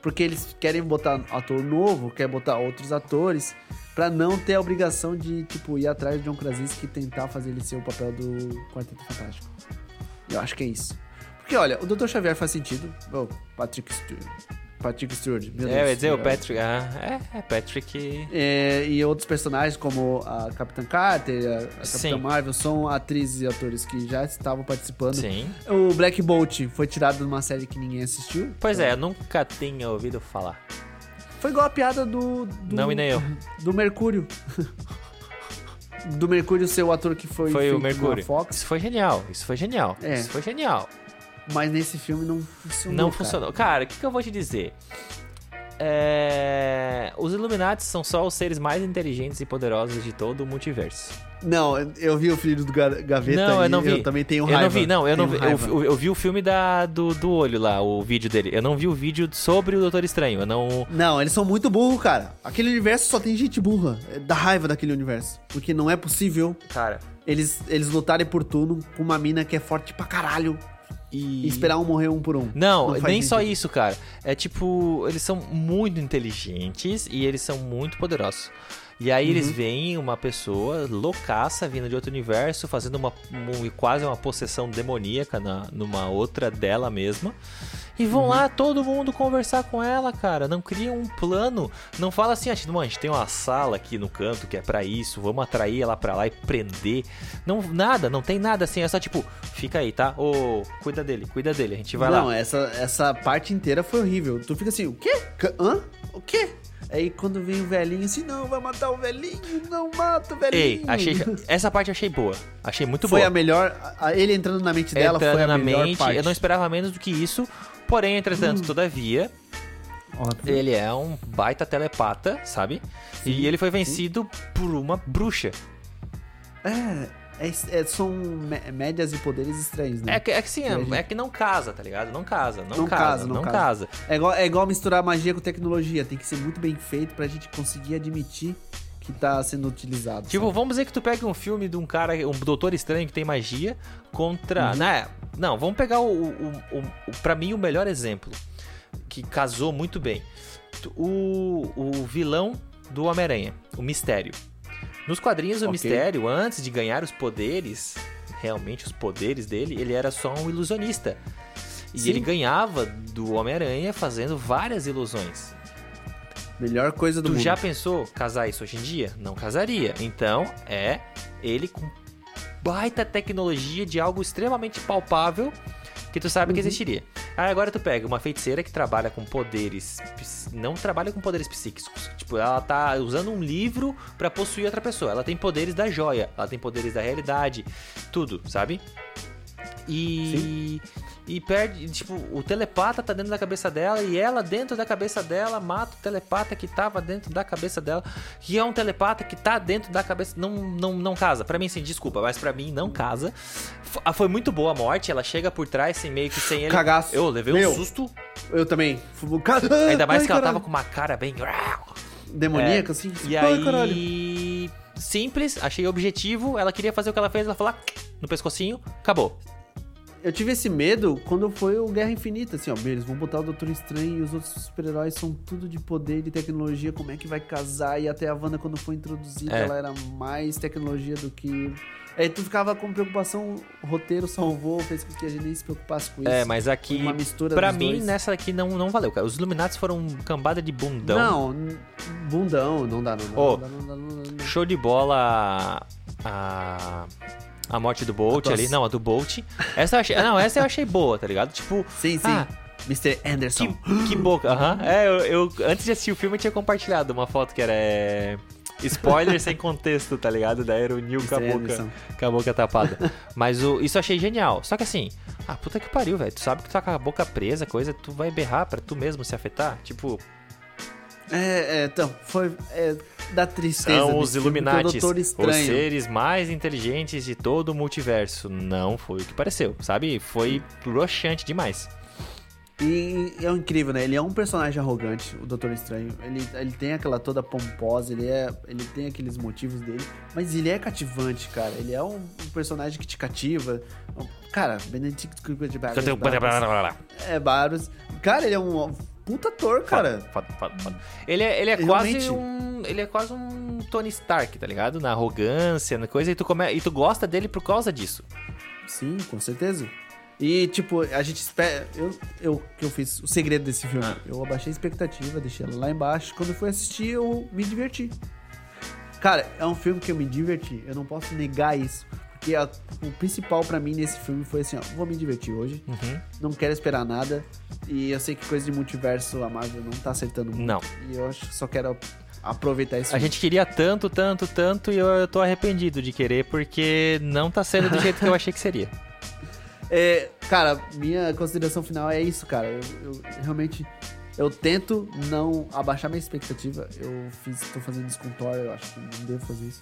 Porque eles querem botar ator novo, quer botar outros atores, pra não ter a obrigação de, tipo, ir atrás de John Krasinski e tentar fazer ele ser o papel do Quarteto Fantástico. Eu acho que é isso. Porque, olha, o Dr. Xavier faz sentido. O Patrick Stewart. Patrick Stewart, meu Deus. É, eu ia dizer, o É. Patrick. Ah, é, é Patrick. É, e outros personagens como a Capitã Carter, a, a Capitã Sim. Marvel, são atrizes e atores que já estavam participando. Sim. O Black Bolt foi tirado de uma série que ninguém assistiu. Pois é, eu nunca tinha ouvido falar. Foi igual a piada do. do Não, e nem eu. <laughs> Do Mercúrio. <laughs> do Mercúrio ser o ator que foi, Foi o Mercúrio. Fox, Isso foi genial, isso foi genial. É. Isso foi genial. Mas nesse filme não funcionou. Não cara. funcionou. Cara, o que, que eu vou te dizer? é... os Illuminati são só os seres mais inteligentes e poderosos de todo o multiverso. Não, eu vi o filho do Ga- Gaveta Não, eu e não vi. eu também tenho Eu raiva. não vi, não, eu não vi. Eu, eu- eu vi o filme da, do, do olho lá, o vídeo dele. Eu não vi o vídeo sobre o Doutor Estranho. Eu não. Não, eles são muito burros, cara. Aquele universo só tem gente burra. É da raiva daquele universo. Porque não é possível Cara. eles, eles lutarem por turno com uma mina que é forte pra caralho E. e esperar um morrer um por um. Não, faz nem só sentido. isso, cara. É tipo, eles são muito inteligentes e eles são muito poderosos. E aí Uhum. eles veem uma pessoa loucaça vindo de outro universo, fazendo uma, um- quase uma possessão demoníaca na, numa outra dela mesma. E vão Uhum. lá todo mundo conversar com ela, cara. Não cria um plano. Não fala assim, ah, mano, a gente tem uma sala aqui no canto que é pra isso. Vamos atrair ela pra lá e prender. Não, nada, não tem nada assim. É só tipo, fica aí, tá? Ô, cuida dele, cuida dele. A gente vai lá. não, essa, essa parte inteira foi horrível. Tu fica assim, o quê? Hã? O quê? Aí quando vem o velhinho assim, não, vai matar o velhinho, não mata o velhinho. Ei, achei, essa parte achei boa. Achei muito foi boa. a melhor. a- ele entrando na mente dela Entrando foi a na melhor mente, parte. eu não esperava menos do que isso. Porém, entretanto, todavia, Óbvio. ele é um baita telepata, sabe? e ele foi vencido por uma bruxa. É, é, é- são mé- médias e poderes estranhos, né? É que, é que sim, a gente- é, que não casa, tá ligado? Não casa, não, Não casa, casa, não, não casa. É igual, é igual misturar magia com tecnologia. Tem que ser muito bem feito pra gente conseguir admitir que tá sendo utilizado. Tipo, sabe? vamos dizer que tu pega um filme de um cara, um doutor estranho que tem magia contra. Uhum. Né? Não, vamos pegar o, o, o, o. Pra mim, o melhor exemplo. Que casou muito bem. O, o vilão do Homem-Aranha, o Mistério. Nos quadrinhos, o Ok. Mistério, antes de ganhar os poderes, realmente os poderes dele, ele era só um ilusionista. E Sim. ele ganhava do Homem-Aranha fazendo várias ilusões. Melhor coisa do Tu mundo. já pensou casar isso hoje em dia? Não casaria. Então, é ele com baita tecnologia de algo extremamente palpável que tu sabe que Uhum. existiria. Aí agora tu pega uma feiticeira que trabalha com poderes, não trabalha com poderes psíquicos. Tipo, ela tá usando um livro pra possuir outra pessoa. Ela tem poderes da joia, ela tem poderes da realidade, tudo, sabe? E e perde, tipo, o telepata tá dentro da cabeça dela e ela dentro da cabeça dela mata o telepata que tava dentro da cabeça dela, que é um telepata que tá dentro da cabeça, não não não casa. Pra mim sim, desculpa, mas pra mim não casa. Ah, Foi muito boa a morte, ela chega por trás sem meio que sem ele. Cagaço. Eu levei Meu. um susto, Eu também. Fu- Cara- ainda mais Ai, que ela caralho. tava com uma cara bem Demoníaca, assim. e Ai, caralho. aí simples, achei objetivo, ela queria fazer o que ela fez, ela falou ah, no pescocinho, acabou. Eu tive esse medo quando foi o Guerra Infinita, assim, ó, eles vão botar o Doutor Estranho e os outros super-heróis são tudo de poder e tecnologia, como é que vai casar? E até a Wanda, quando foi introduzida, É. ela era mais tecnologia do que... Aí tu ficava com preocupação, o roteiro salvou, fez com que a gente nem se preocupasse com isso. É, mas aqui Uma mistura Pra mim, dois. nessa aqui não, não valeu, cara. Os Illuminati foram cambada de bundão. Não, bundão, não dá, não dá, Ô. não dá, não dá, não dá, não dá. Show de bola a. A morte do Bolt ali. Não, a do Bolt. Essa eu achei. Não, essa eu achei boa, tá ligado? Tipo. Sim, sim, Ah, Mr. Anderson. que, que boca. Aham. É, eu, eu- Antes de assistir o filme, eu tinha compartilhado uma foto que era. é, Spoiler sem contexto, tá ligado? Daí era o Neil com a boca, com a boca tapada. Mas o, isso eu achei genial. Só que assim, ah, puta que pariu, velho. Tu sabe que tu tá com a boca presa, coisa, tu vai berrar pra tu mesmo se afetar? Tipo, É, é, então, foi... É, da tristeza São os Illuminati, os seres mais inteligentes de todo o multiverso. Não foi o que pareceu, sabe? Foi broxante demais. E é incrível, né? Ele é um personagem arrogante, o Doutor Estranho. Ele, ele tem aquela toda pomposa, ele, é, ele tem aqueles motivos dele, mas ele é cativante, cara. Ele é um, um personagem que te cativa. Cara, Benedict Cumberbatch é Barros. Cara, ele é um puta ator, cara. Foda, foda, foda. Ele é, ele é Realmente. quase um. Ele é quase um Tony Stark, tá ligado? Na arrogância, na coisa, e tu, come... e tu gosta dele por causa disso. Sim, com certeza. E, tipo, a gente espera. Eu, eu que eu fiz o segredo desse filme. Ah. Eu abaixei a expectativa, deixei ela lá embaixo. Quando eu fui assistir, eu me diverti. Cara, é um filme que eu me diverti. Eu não posso negar isso. A- o principal pra mim nesse filme foi assim, ó, vou me divertir hoje. Uhum. Não quero esperar nada. E eu sei que coisa de multiverso a Marvel não tá acertando muito. Não. E eu acho que só quero aproveitar esse A gente queria tanto, tanto, tanto, e eu, eu tô arrependido de querer, porque não tá sendo do jeito que eu achei que seria. <laughs> É, cara, minha consideração final é isso, cara. Eu, eu realmente Eu tento não abaixar minha expectativa. Eu fiz, tô fazendo isso com Thor, eu acho que não devo fazer isso.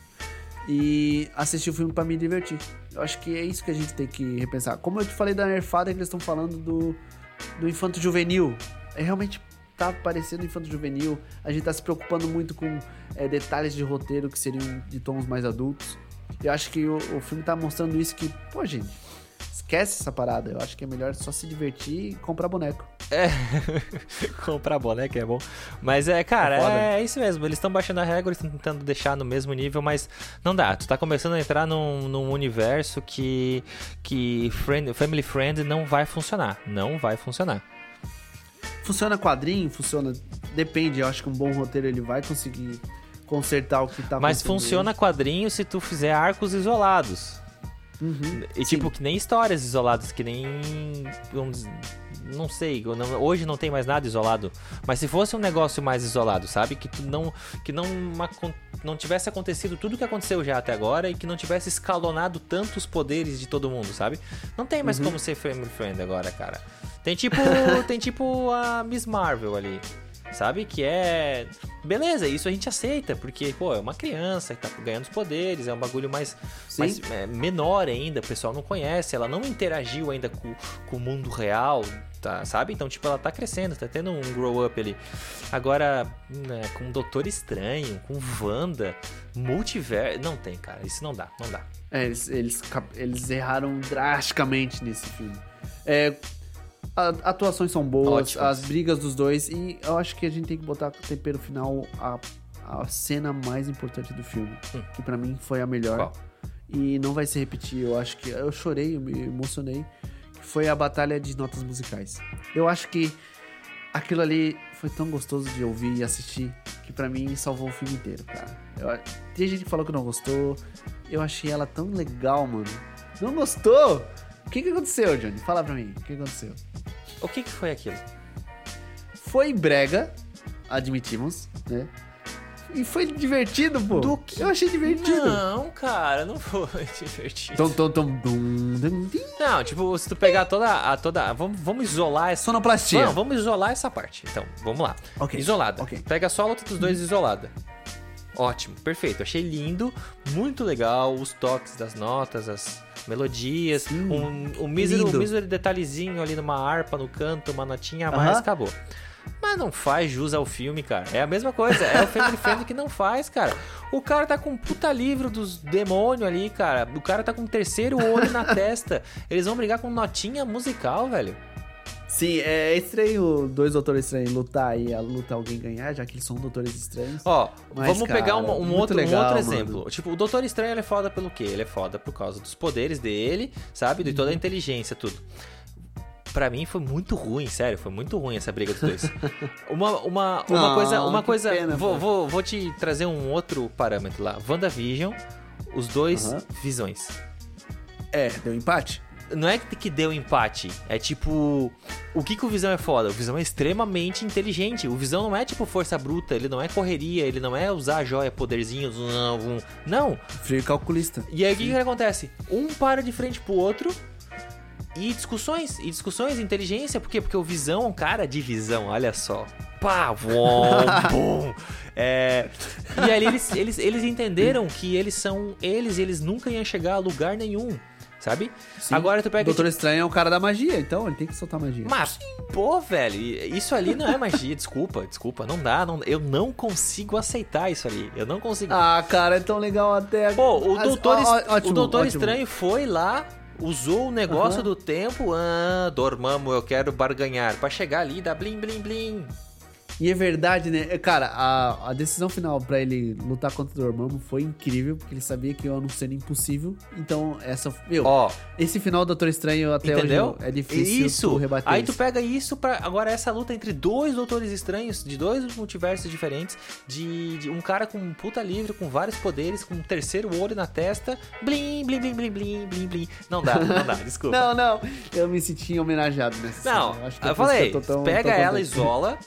E assistir o filme pra me divertir. Eu acho que é isso que a gente tem que repensar. Como eu te falei da nerfada que eles estão falando do, do infanto juvenil. É realmente tá parecendo infanto juvenil. A gente tá se preocupando muito com é, detalhes de roteiro que seriam de tons mais adultos. Eu acho que o, o filme tá mostrando isso que, pô, gente, esquece essa parada. Eu acho que é melhor só se divertir e comprar boneco. É, <laughs> comprar boneco é bom. Mas é, cara, é, é isso mesmo. Eles estão baixando a regra, eles estão tentando deixar no mesmo nível, mas não dá. Tu tá começando a entrar num, num universo que, que friend, Family Friend não vai funcionar. Não vai funcionar. Funciona quadrinho, funciona. Depende, eu acho que um bom roteiro ele vai conseguir consertar o que tá Mas funciona quadrinho se tu fizer arcos isolados. Uhum, e tipo, que nem histórias isoladas, que nem. Não sei, não, hoje não tem mais nada isolado. Mas se fosse um negócio mais isolado, sabe? Que não. Que não, uma, não tivesse acontecido tudo que aconteceu já até agora e que não tivesse escalonado tantos poderes de todo mundo, sabe? Não tem mais uhum. como ser Family Friend agora, cara. Tem tipo. <laughs> tem tipo a Miss Marvel ali sabe? Que é. Beleza, isso a gente aceita, porque, pô, é uma criança que tá ganhando os poderes, é um bagulho mais, mais é, menor ainda, o pessoal não conhece, ela não interagiu ainda com, com o mundo real, tá, sabe? Então, tipo, ela tá crescendo, tá tendo um grow up ali. Agora, né, com Doutor Estranho, com Wanda, multiverso. Não tem, cara, isso não dá, não dá. É, eles, eles, eles erraram drasticamente nesse filme. É, atuações são boas, Ótimas. as brigas dos dois, e eu acho que a gente tem que botar tempero final a, a cena mais importante do filme, hum. que para mim foi a melhor. Qual? E não vai se repetir, eu acho que. Eu chorei, eu me emocionei. Foi a batalha de notas musicais. Eu acho que aquilo ali foi tão gostoso de ouvir e assistir que para mim salvou o filme inteiro, cara. Eu, tem gente que falou que não gostou. Eu achei ela tão legal, mano. Não gostou? O que, que aconteceu, Johnny? Fala pra mim. O que aconteceu? O que, que foi aquilo? Foi brega, admitimos, né? E foi divertido, pô. Do que? Eu achei divertido. Não, cara, não foi <laughs> divertido. Tom, tom, tom, dum, dum, Não, tipo, se tu pegar toda a toda, vamos, vamos isolar essa sonoplastia. Não, vamos isolar essa parte. Então, vamos lá. Okay. Isolada. Okay. Pega só a luta dos dois isolada. Ótimo, perfeito. Achei lindo, muito legal os toques das notas, as melodias, Sim, um, um, mísero, um mísero detalhezinho ali numa harpa no canto, uma notinha a mais, uh -huh. acabou. Mas não faz jus ao filme, cara. É a mesma coisa. É o Family Friend que não faz, cara. O cara tá com um puta livro dos demônios ali, cara. O cara tá com um terceiro olho na testa. Eles vão brigar com notinha musical, velho. Sim, é estranho dois doutores estranhos lutar e a luta alguém ganhar, já que eles são doutores estranhos. Ó, Mas, vamos cara, pegar um, um outro, legal, um outro exemplo. Mano. Tipo, o Doutor Estranho ele é foda pelo quê? Ele é foda por causa dos poderes dele, sabe? De toda a uhum. inteligência, tudo. Pra mim foi muito ruim, sério, foi muito ruim essa briga dos dois. <laughs> uma uma, uma Não, coisa, uma coisa, pena, vou, vou, vou, te trazer um outro parâmetro lá. WandaVision, os dois uh -huh. visões. É, deu empate? Não é que deu empate, é tipo. O que, que o Visão é foda? O Visão é extremamente inteligente. O Visão não é tipo força bruta, ele não é correria, ele não é usar joia, poderzinhos. Não. não. Frio calculista. E aí o que, que acontece? Um para de frente pro outro e discussões, e discussões, inteligência, por quê? Porque o Visão é um cara de visão, olha só. Pá, vom, <laughs> bum. É, e ali eles, eles, eles entenderam que eles são eles, eles nunca iam chegar a lugar nenhum sabe? Sim. Agora tu pega. O Doutor tipo... Estranho é o cara da magia, então ele tem que soltar magia. Mas, pô, velho, isso ali não é magia, <laughs> desculpa, desculpa, não dá, não, eu não consigo aceitar isso ali. Eu não consigo. Ah, cara, é tão legal até. Pô, o Doutor, As... ó, ótimo, o Doutor Estranho foi lá. Usou o negócio uhum. do tempo, ah, dormamos, eu quero barganhar, para chegar ali e dar blim blim blim. E é verdade, né? É, cara, a, a decisão final para ele lutar contra o Dormammu foi incrível, porque ele sabia que ia não ser impossível. Então, essa. Meu, Ó, esse final do Doutor Estranho até entendeu? hoje é difícil isso. rebater. Aí tu pega isso para Agora, essa luta entre dois Doutores Estranhos, de dois multiversos diferentes, de, de, um cara com um puta livre, com vários poderes, com um terceiro olho na testa. Blim, blim, blim, blim, blim, blim, blim. Não dá, não dá, <laughs> desculpa. não, não. Eu me senti homenageado nessa Não, eu, eu falei, eu tão, pega ela, isola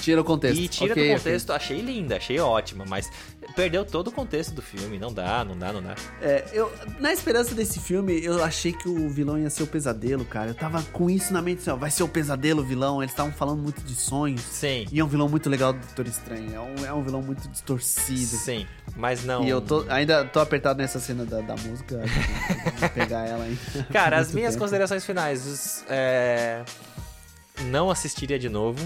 Tira o contexto. E tira Ok, do contexto, achei linda, achei ótima, mas perdeu todo o contexto do filme. Não dá, não dá, não dá. É, eu, na esperança desse filme, eu achei que o vilão ia ser o pesadelo, cara. Eu tava com isso na mente, assim, ó, vai ser o pesadelo o vilão. Eles estavam falando muito de sonhos. Sim. E é um vilão muito legal do Doutor Estranho. É um, é um vilão muito distorcido. Sim, mas não. E eu tô, ainda tô apertado nessa cena da, da música. <laughs> vou pegar ela aí. Cara, <laughs> as minhas tempo. considerações finais. os- é, Não assistiria de novo.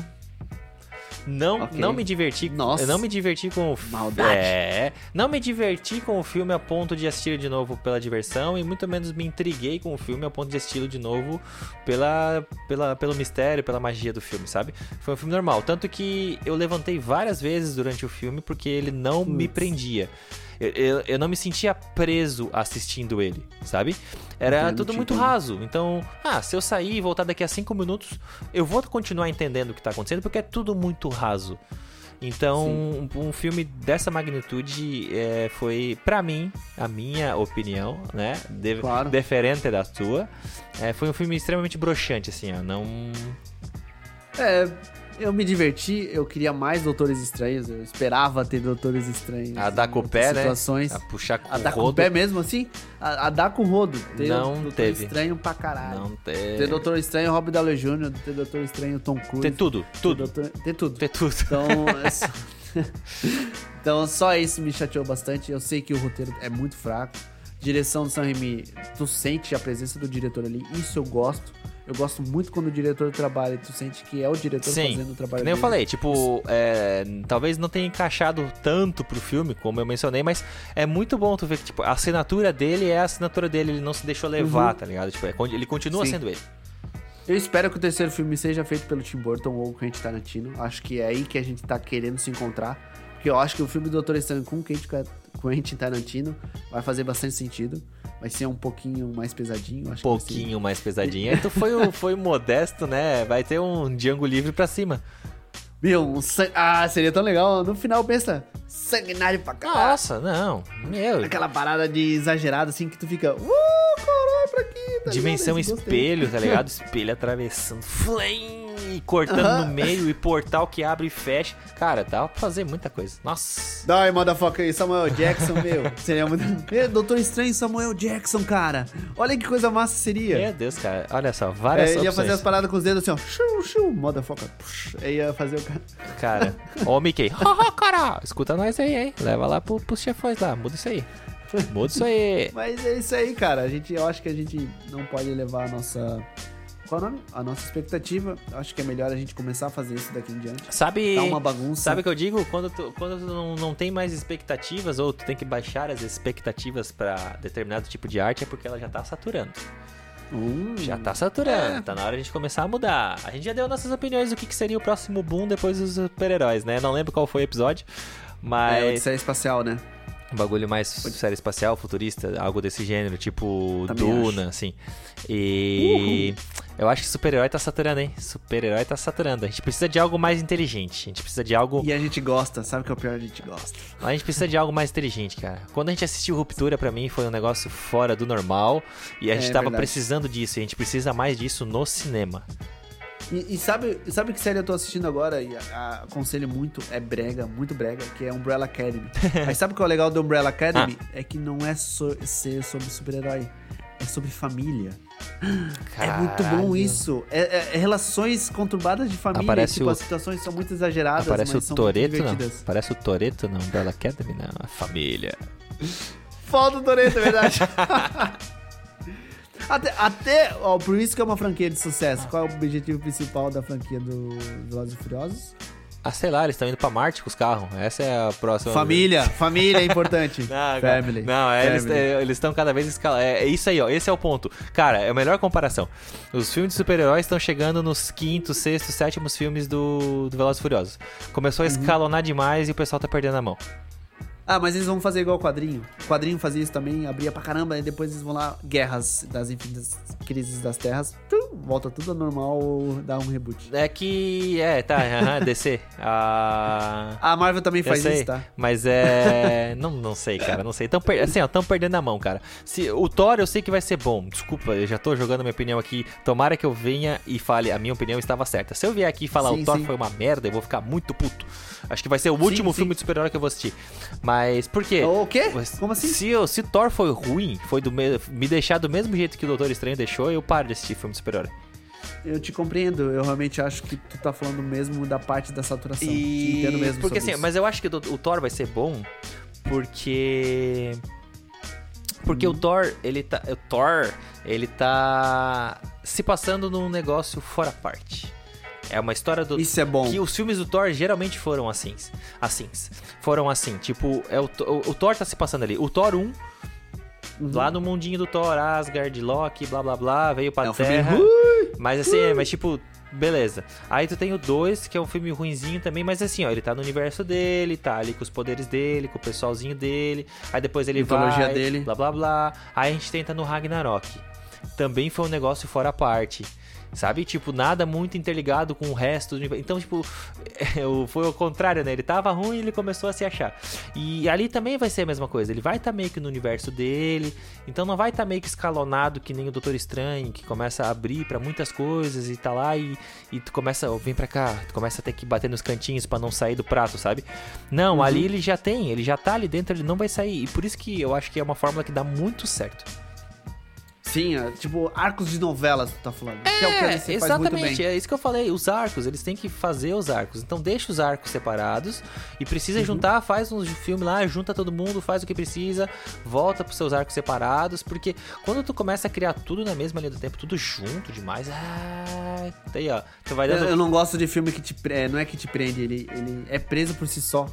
Não, Ok. não me diverti. Nossa. Não me diverti com o Maldade. É. Não me diverti com o filme a ponto de assistir de novo pela diversão e muito menos me intriguei com o filme a ponto de assistir de novo pela, pela, pelo mistério, pela magia do filme, sabe? Foi um filme normal. Tanto que eu levantei várias vezes durante o filme porque ele não me Putz. prendia. Eu, eu, eu não me sentia preso assistindo ele, sabe? Era tudo muito raso. Então, ah, se eu sair e voltar daqui a cinco minutos, eu vou continuar entendendo o que tá acontecendo porque é tudo muito raso. Então, um, um filme dessa magnitude é, foi, pra mim, a minha opinião, né? De, Claro. Diferente da sua. É, foi um filme extremamente broxante, assim, ó. Não. É, eu me diverti, eu queria mais Doutores Estranhos, eu esperava ter Doutores Estranhos. A dar com o pé, né? situações. A puxar com A o dar com o pé mesmo, assim? A, a dar com o rodo. Ter Não Doutor teve. Estranho pra caralho. Não Ter tem. Doutor Estranho, Robert Downey Jr., ter Doutor Estranho, Tom Cruise. Tem tudo, ter tudo. Doutor- Ter tudo. Tem tudo. Então, <laughs> é só... <laughs> então, só isso me chateou bastante. Eu sei que o roteiro é muito fraco. Direção do Sam Raimi, tu sente a presença do diretor ali. Isso eu gosto. Eu gosto muito quando o diretor trabalha e tu sente que é o diretor Sim, fazendo o trabalho nem eu dele. falei, tipo, é, talvez não tenha encaixado tanto pro filme, como eu mencionei, mas é muito bom tu ver que, tipo, a assinatura dele é a assinatura dele, ele não se deixou levar, tá ligado? Tipo, é ele continua Uhum. Sim. sendo ele. Eu espero que o terceiro filme seja feito pelo Tim Burton ou Quentin Tarantino. Acho que é aí que a gente tá querendo se encontrar. Porque eu acho que o filme do Doutor Estranho com Quentin Quentin Tarantino vai fazer bastante sentido. Vai ser um pouquinho mais pesadinho. Acho pouquinho mais pesadinho. Aí tu foi, foi modesto, né? Vai ter um Django livre pra cima. Meu, um sang... Ah, seria tão legal. No final, pensa, sanguinário pra caralho. Nossa, não. Meu. Aquela parada de exagerado, assim, que tu fica... Uh, caralho, pra aqui, tá Dimensão ligado? Espelho, tá ligado? Espelho atravessando. Flame! Cortando Aham. no meio e portal que abre e fecha. Cara, dá pra fazer muita coisa. Nossa. Dai, motherfucker, Samuel Jackson, meu. Seria muito... <laughs> Meu, Doutor Estranho e Samuel Jackson, cara. Olha que coisa massa seria. Meu Deus, cara. Olha só, várias É, ele ia opções. fazer as paradas com os dedos assim, ó. Shoo, shoo, motherfucker. Push. Aí ia fazer o cara. Cara, <laughs> ó o Mickey. Haha, cara, escuta nós aí, hein? Leva lá pro, pros chefões lá, muda isso aí. Muda isso aí. Mas é isso aí, cara. A gente, eu acho que a gente não pode levar a nossa. Qual é o nome? A nossa expectativa. Acho que é melhor a gente começar a fazer isso daqui em diante. Sabe. Tá uma bagunça. Sabe o que eu digo? Quando tu, quando tu não, não tem mais expectativas, ou tu tem que baixar as expectativas pra determinado tipo de arte, é porque ela já tá saturando. Hum, Já tá saturando, É. tá na hora de a gente começar a mudar. A gente já deu nossas opiniões do que, que seria o próximo boom depois dos super-heróis, né? Não lembro qual foi o episódio, É, mas Odisseia espacial, né? Um bagulho mais série espacial, futurista, algo desse gênero, tipo Também Duna, assim. E eu acho que super-herói tá saturando, hein? Super-herói tá saturando. A gente precisa de algo mais inteligente. A gente precisa de algo. E a gente gosta, sabe o que é o pior? A gente gosta. A gente precisa de algo mais inteligente, cara. Quando a gente assistiu Ruptura, pra mim foi um negócio fora do normal. E a É gente tava verdade. precisando disso. E a gente precisa mais disso no cinema. E, e sabe, sabe que série eu tô assistindo agora e a- a- aconselho muito, é brega, muito brega, que é Umbrella Academy. <laughs> Mas sabe o que é o legal do Umbrella Academy? Ah. É que não é so- ser sobre super-herói, é sobre família. É muito bom Caralho. isso. É, é- é relações conturbadas de família. Aparece tipo, o- as situações são muito exageradas, Aparece mas o são Toreto, não? Aparece o Toreto não? Umbrella Academy? Não, a família. Falta o Toreto, é verdade. <laughs> até, até ó, por isso que é uma franquia de sucesso. Qual é o objetivo principal da franquia do Velozes e Furiosos? Ah, sei lá, eles estão indo pra Marte com os carros. Essa é a próxima. Família, família é <laughs> importante. Não, Family. Não, é, eles- Family. eles estão cada vez escalando. É, é isso aí, ó. Esse é o ponto. Cara, é a melhor comparação. Os filmes de super-heróis estão chegando nos quintos, sextos, sétimos filmes do, do Velozes e Furiosos. Começou a Uhum. escalonar demais e o pessoal tá perdendo a mão. Ah, mas eles vão fazer igual o quadrinho. O quadrinho fazia isso também, abria pra caramba, e depois eles vão lá, guerras das infinitas crises das terras, pum, volta tudo ao normal, dá um reboot. É que. É, tá, <laughs> aham, DC. Ah. A Marvel também Eu faz sei, isso, tá? Mas é. não, não sei, cara. Não sei. Tão per... Assim, ó, tão perdendo a mão, cara. Se... O Thor eu sei que vai ser bom. Desculpa, eu já tô jogando minha opinião aqui. Tomara que eu venha e fale, a minha opinião estava certa. Se eu vier aqui e falar Sim, o Thor sim. foi uma merda, eu vou ficar muito puto. Acho que vai ser o último sim. filme de super-herói que eu vou assistir. Mas por quê? O quê? Mas Como assim? Se, se Thor foi ruim, foi do me... me deixar do mesmo jeito que o Doutor Estranho deixou, eu paro de assistir filme de super-herói. Eu te compreendo, eu realmente acho que tu tá falando mesmo da parte da saturação. Te E entendo mesmo porque assim, isso. mas eu acho que o, o Thor vai ser bom porque porque Hum. o Thor, ele tá, o Thor, ele tá se passando num negócio fora parte. É uma história do Isso é bom. que os filmes do Thor geralmente foram assim, assim, foram assim, tipo, é o, o, o Thor tá se passando ali. O Thor 1 Uhum. Lá no mundinho do Thor, Asgard, Loki, blá blá blá, veio pra É um filme Terra. ruim. Mas assim, é, mas tipo, beleza. Aí tu tem o 2, que é um filme ruinzinho também, mas assim, ó, ele tá no universo dele, tá ali com os poderes dele, com o pessoalzinho dele. Aí depois ele Mitologia vai, dele. blá blá blá. Aí a gente tenta no Ragnarok. Também foi um negócio fora a parte. Sabe? Tipo, nada muito interligado com o resto do universo. Então, tipo, <laughs> foi o contrário, né? Ele tava ruim e ele começou a se achar. E ali também vai ser a mesma coisa. Ele vai estar meio que no universo dele. Então não vai estar meio que escalonado que nem o Doutor Estranho, que começa a abrir pra muitas coisas e tá lá e, e tu começa, ó, vem pra cá, tu começa a ter que bater nos cantinhos pra não sair do prato, sabe? Não, ali ele já tem, ele já tá ali dentro, ele não vai sair. E por isso que eu acho que é uma fórmula que dá muito certo. É, tipo, arcos de novelas, tu tá falando. que é o que faz muito exatamente, é isso que eu falei. Os arcos, eles têm que fazer os arcos. Então deixa os arcos separados e precisa Uhum. juntar, faz um filme lá, junta todo mundo, faz o que precisa, volta pros seus arcos separados, porque quando tu começa a criar tudo na mesma linha do tempo, tudo junto demais, ah, aí ó, tu vai Eu, dando eu não gosto de filme que te pre- não é que te prende, ele, ele é preso por si só.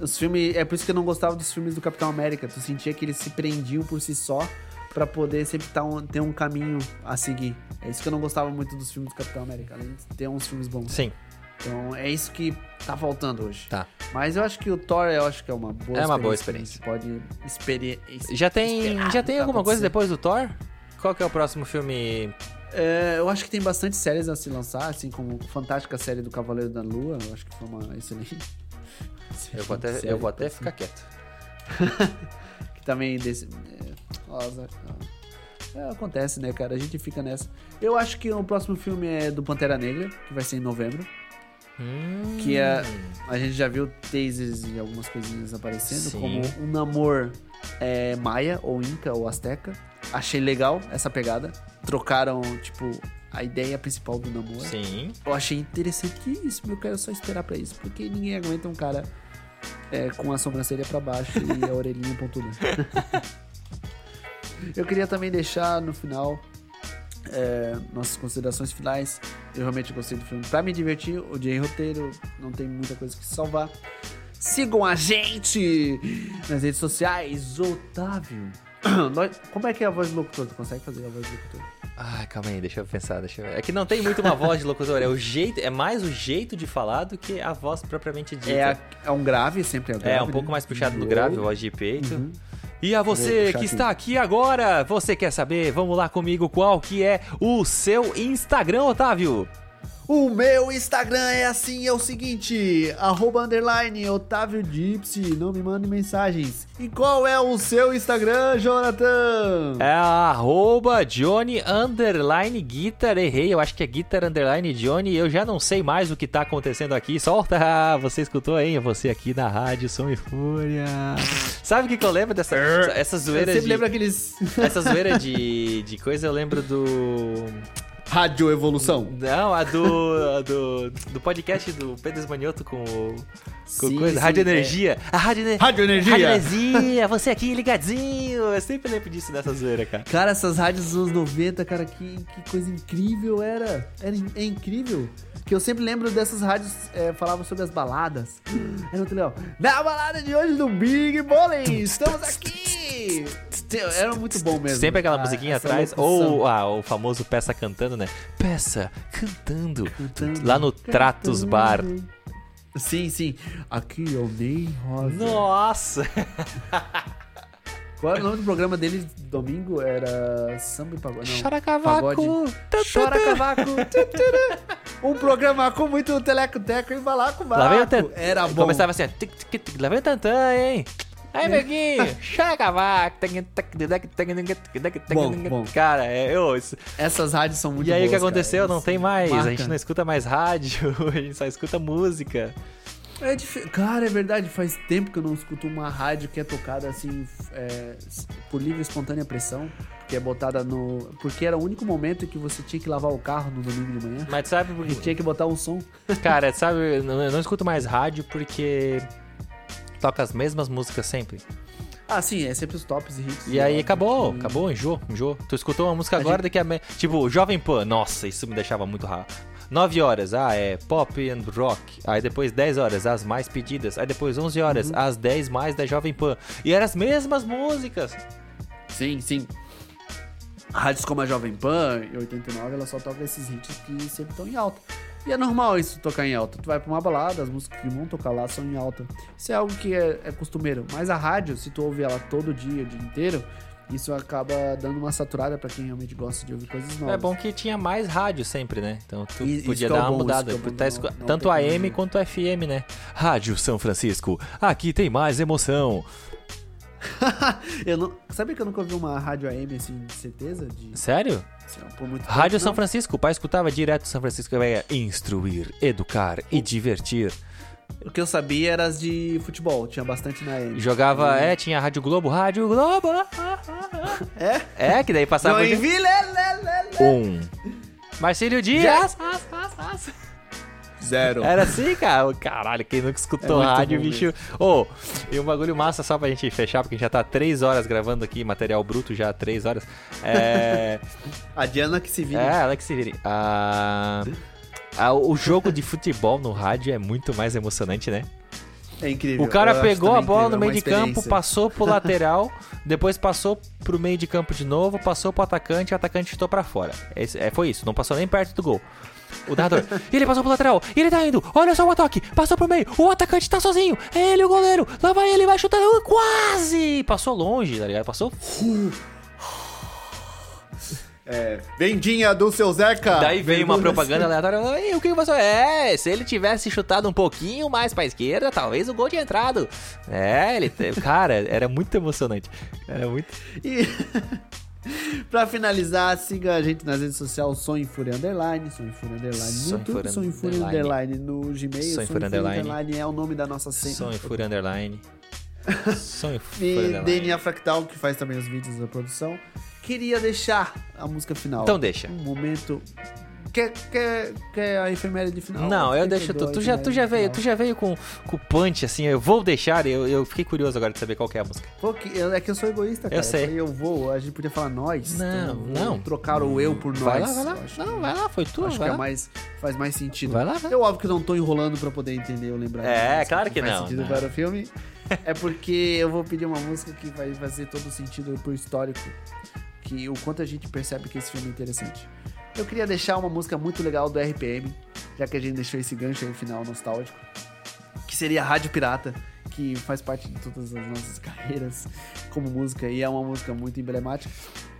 Os filmes, é por isso que eu não gostava dos filmes do Capitão América. Tu sentia que eles se prendiam por si só pra poder sempre tá um- ter um caminho a seguir. É isso que eu não gostava muito dos filmes do Capitão América, além de ter uns filmes bons. Sim, Então é isso que tá faltando hoje. tá. Mas eu acho que o Thor, eu acho que é uma boa É uma boa que a gente Pode experi Já tem, esperar já tem que alguma coisa depois do Thor? Qual que é o próximo filme? É, eu acho que tem bastante séries a se lançar, assim como a fantástica série do Cavaleiro da Lua. Eu acho que foi uma excelente. Eu vou <laughs> até, série, eu vou até assim, ficar quieto. <laughs> Que também desse. Nossa, é, acontece, né, cara? A gente fica nessa. Eu acho que o próximo filme é do Pantera Negra, que vai ser em novembro. Hum, Que é. A gente já viu tasers e algumas coisinhas aparecendo, Sim. como um namor é, maia, ou inca, ou asteca. Achei legal essa pegada. Trocaram, tipo, a ideia principal do namoro. Sim. Eu achei interessantíssimo. Eu quero só esperar pra isso, porque ninguém aguenta um cara é, com a sobrancelha pra baixo e a orelhinha pontuda. <laughs> eu queria também deixar no final é, nossas considerações finais. Eu realmente gostei do filme. Pra me divertir, odiei roteiro, não tem muita coisa que salvar. Sigam a gente nas redes sociais, Otávio. <coughs> Como é que é a voz do locutor? Tu consegue fazer a voz do locutor? Ai, calma aí, deixa eu pensar, deixa eu. É que não tem muito uma voz de locutor, é o jeito, é mais o jeito de falar do que a voz propriamente dita. É, a- é um grave, sempre é um grave. É, um pouco né? mais puxado no Uou. grave, voz de peito. Uhum. E a você que aqui. está aqui agora, você quer saber? Vamos lá comigo, qual que é o seu Instagram, Otávio? O meu Instagram é assim, é o seguinte, arroba underline Otávio Gypsy, não me mande mensagens. E qual é o seu Instagram, Jonathan? É arroba Johnny underline guitar, errei, eu acho que é guitar underline Johnny, eu já não sei mais o que tá acontecendo aqui, solta, <laughs> você escutou, hein? Você aqui na rádio Som e Fúria. Sabe o que, que eu lembro dessa essa Eu zoeira sempre de... lembro aqueles... <laughs> Essa zoeira de, de coisa eu lembro do. Rádio Evolução. Não, a do. A do, do podcast do Pedro Esmanioto com o. Com Sim, coisa. sim, Rádio é. Energia. A Rádio, Rádio Energia. Rádio Energia, você aqui ligadinho. Eu sempre lembro disso dessa zoeira, cara. Cara, essas rádios dos anos 90, cara, que, que coisa incrível era. Era in- é incrível. Que eu sempre lembro dessas rádios é, falavam sobre as baladas. Era muito legal. Na balada de hoje do Big Bowling, estamos aqui! Era muito bom mesmo. Sempre aquela Ah, musiquinha atrás. Ou ah, o famoso peça cantando, né? Peça cantando. Cantando, Lá no Tratos Bar. Sim, sim. Aqui é o Ney Rosa. Nossa! <laughs> Qual era o nome do programa dele domingo? Era Samba e Pagode. Chora cavaco! Chora Cavaco! Um programa com muito teleco-teco e balaco Lá vem o baco. tan- Era bom. Começava assim, tic, tic, lá vem o tantã, hein? Aí, Beguinho, <laughs> chora cavaco. Bom, bom. Cara, é, eu, isso- Essas rádios são muito E aí o que boas, cara. aconteceu? Não tem mais. A marcam. gente não escuta mais rádio, <laughs> a gente só escuta música. É dif- Cara, é verdade, faz tempo que eu não escuto uma rádio que é tocada assim é, por livre e espontânea pressão, que é botada no. Porque era o único momento em que você tinha que lavar o carro no domingo de manhã. Mas sabe por E tinha que botar um som. Cara, sabe, eu não escuto mais rádio porque toca as mesmas músicas sempre. Ah, sim, é sempre os tops e hits. E aí acabou, que- acabou, enjoo, enjoo. Tu escutou uma música A agora, gente- daqui a... Me... Tipo, Jovem Pan, nossa, isso me deixava muito raro. 9 horas, ah, é pop and rock. Aí depois 10 horas, as mais pedidas. Aí depois 11 horas, Uhum. as 10 mais da Jovem Pan. E eram as mesmas músicas. Sim, sim. Rádios como a Jovem Pan, em 89, ela só toca esses hits que sempre estão em alta. E é normal isso tocar em alta. Tu vai pra uma balada, as músicas que vão tocar lá são em alta. Isso é algo que é, é costumeiro. Mas a rádio, se tu ouve ela todo dia, o dia inteiro, isso acaba dando uma saturada pra quem realmente gosta de ouvir coisas novas. É bom que tinha mais rádio sempre, né? Então tu E- podia é dar uma bom, mudada. é bom, Tá não- Tanto AM quanto FM, né? Rádio São Francisco, aqui tem mais emoção. <laughs> eu não, sabe que eu nunca ouvi uma rádio AM assim, de certeza? De, Sério? assim, Rádio tempo, São não. Francisco, o pai escutava direto São Francisco, que é instruir, educar e divertir. O que eu sabia era as de futebol, tinha bastante na AM. Jogava, E- é, tinha Rádio Globo, Rádio Globo. <laughs> É? É, que daí passava Joinville, lé. um. Marcílio Dias. Zero. Era assim, cara. Caralho, quem nunca escutou É rádio, bicho. Ô, e um bagulho massa só pra gente fechar, porque a gente já tá três horas gravando aqui, material bruto já três horas. É. <laughs> A Diana que se vira. é, ela que se vire. Ah, ah, o jogo de futebol no rádio é muito mais emocionante, né? É incrível. O cara Eu pegou a bola incrível, no é meio uma de campo, passou pro lateral, <laughs> depois passou pro meio de campo de novo, passou pro atacante e o atacante chutou pra fora. É, foi isso, não passou nem perto do gol. O narrador, e ele passou pro lateral, e ele tá indo, olha só o ataque, passou pro meio, o atacante tá sozinho, é ele o goleiro, lá vai ele, vai chutar, uh, quase! Passou longe, tá ligado? Passou. É, vendinha do seu Zeca. Daí veio uma propaganda aleatória, "Ei, o que você... É, se ele tivesse chutado um pouquinho mais pra esquerda, talvez o gol tinha entrado. É, ele... Cara, era muito emocionante. Era muito... E <laughs> <laughs> pra finalizar, siga a gente nas redes sociais, Sonho Fúria Underline, Sonho Fúria Underline no Sonho YouTube, Sonho Fúria Underline. No Gmail, Sonho Sonho Fúria Underline. Underline é o nome da nossa senha. Sonho Fúria Underline. <laughs> Sonho Fúria E Underline. DNA Fractal, que faz também os vídeos da produção. Queria deixar a música final. Então deixa. Um momento. Quer, quer, quer a efeméride final? Não, eu deixo tu. Tu já, tu já veio, tu já veio com, com o punch, assim, eu vou deixar, eu, eu fiquei curioso agora de saber qual que é a música. Pô, que- eu- é que eu sou egoísta, cara. sei. falei, Eu vou, a gente podia falar nós. Não, então eu não. Trocar o eu por nós. Vai lá, vai lá. Eu Não, que- vai lá, foi tu, Acho que é mais, faz mais sentido. Vai lá, vai. Eu, óbvio que não tô enrolando pra poder entender ou lembrar. É, claro que faz não, sentido não. para o filme. É porque eu vou pedir uma música que vai fazer todo sentido pro histórico. Que o quanto a gente percebe que esse filme é interessante. Eu queria deixar uma música muito legal do RPM, já que a gente deixou esse gancho aí final nostálgico. Que seria Rádio Pirata, que faz parte de todas as nossas <laughs> carreiras como música e é uma música muito emblemática.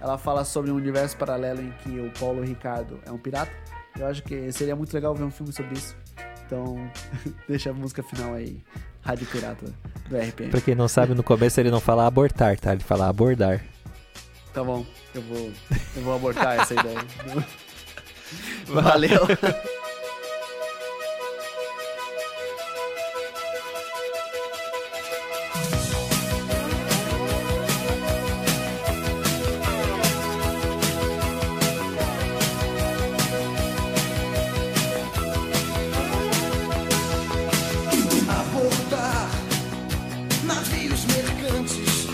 Ela fala sobre um universo paralelo em que o Paulo Ricardo é um pirata. Eu acho que seria muito legal ver um filme sobre isso. Então, <laughs> deixa a música final aí, Rádio Pirata do RPM. Pra quem não sabe, no começo ele não fala abortar, tá? Ele fala abordar. Tá bom, eu vou, eu vou abortar essa ideia. <laughs> <laughs> Valeu. navios mercantes,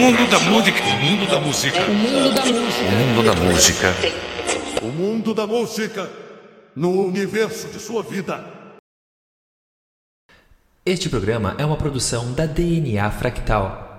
mundo da música. O mundo da música. O mundo da música. O mundo da música. O mundo da música no universo de sua vida. Este programa é uma produção da DNA Fractal.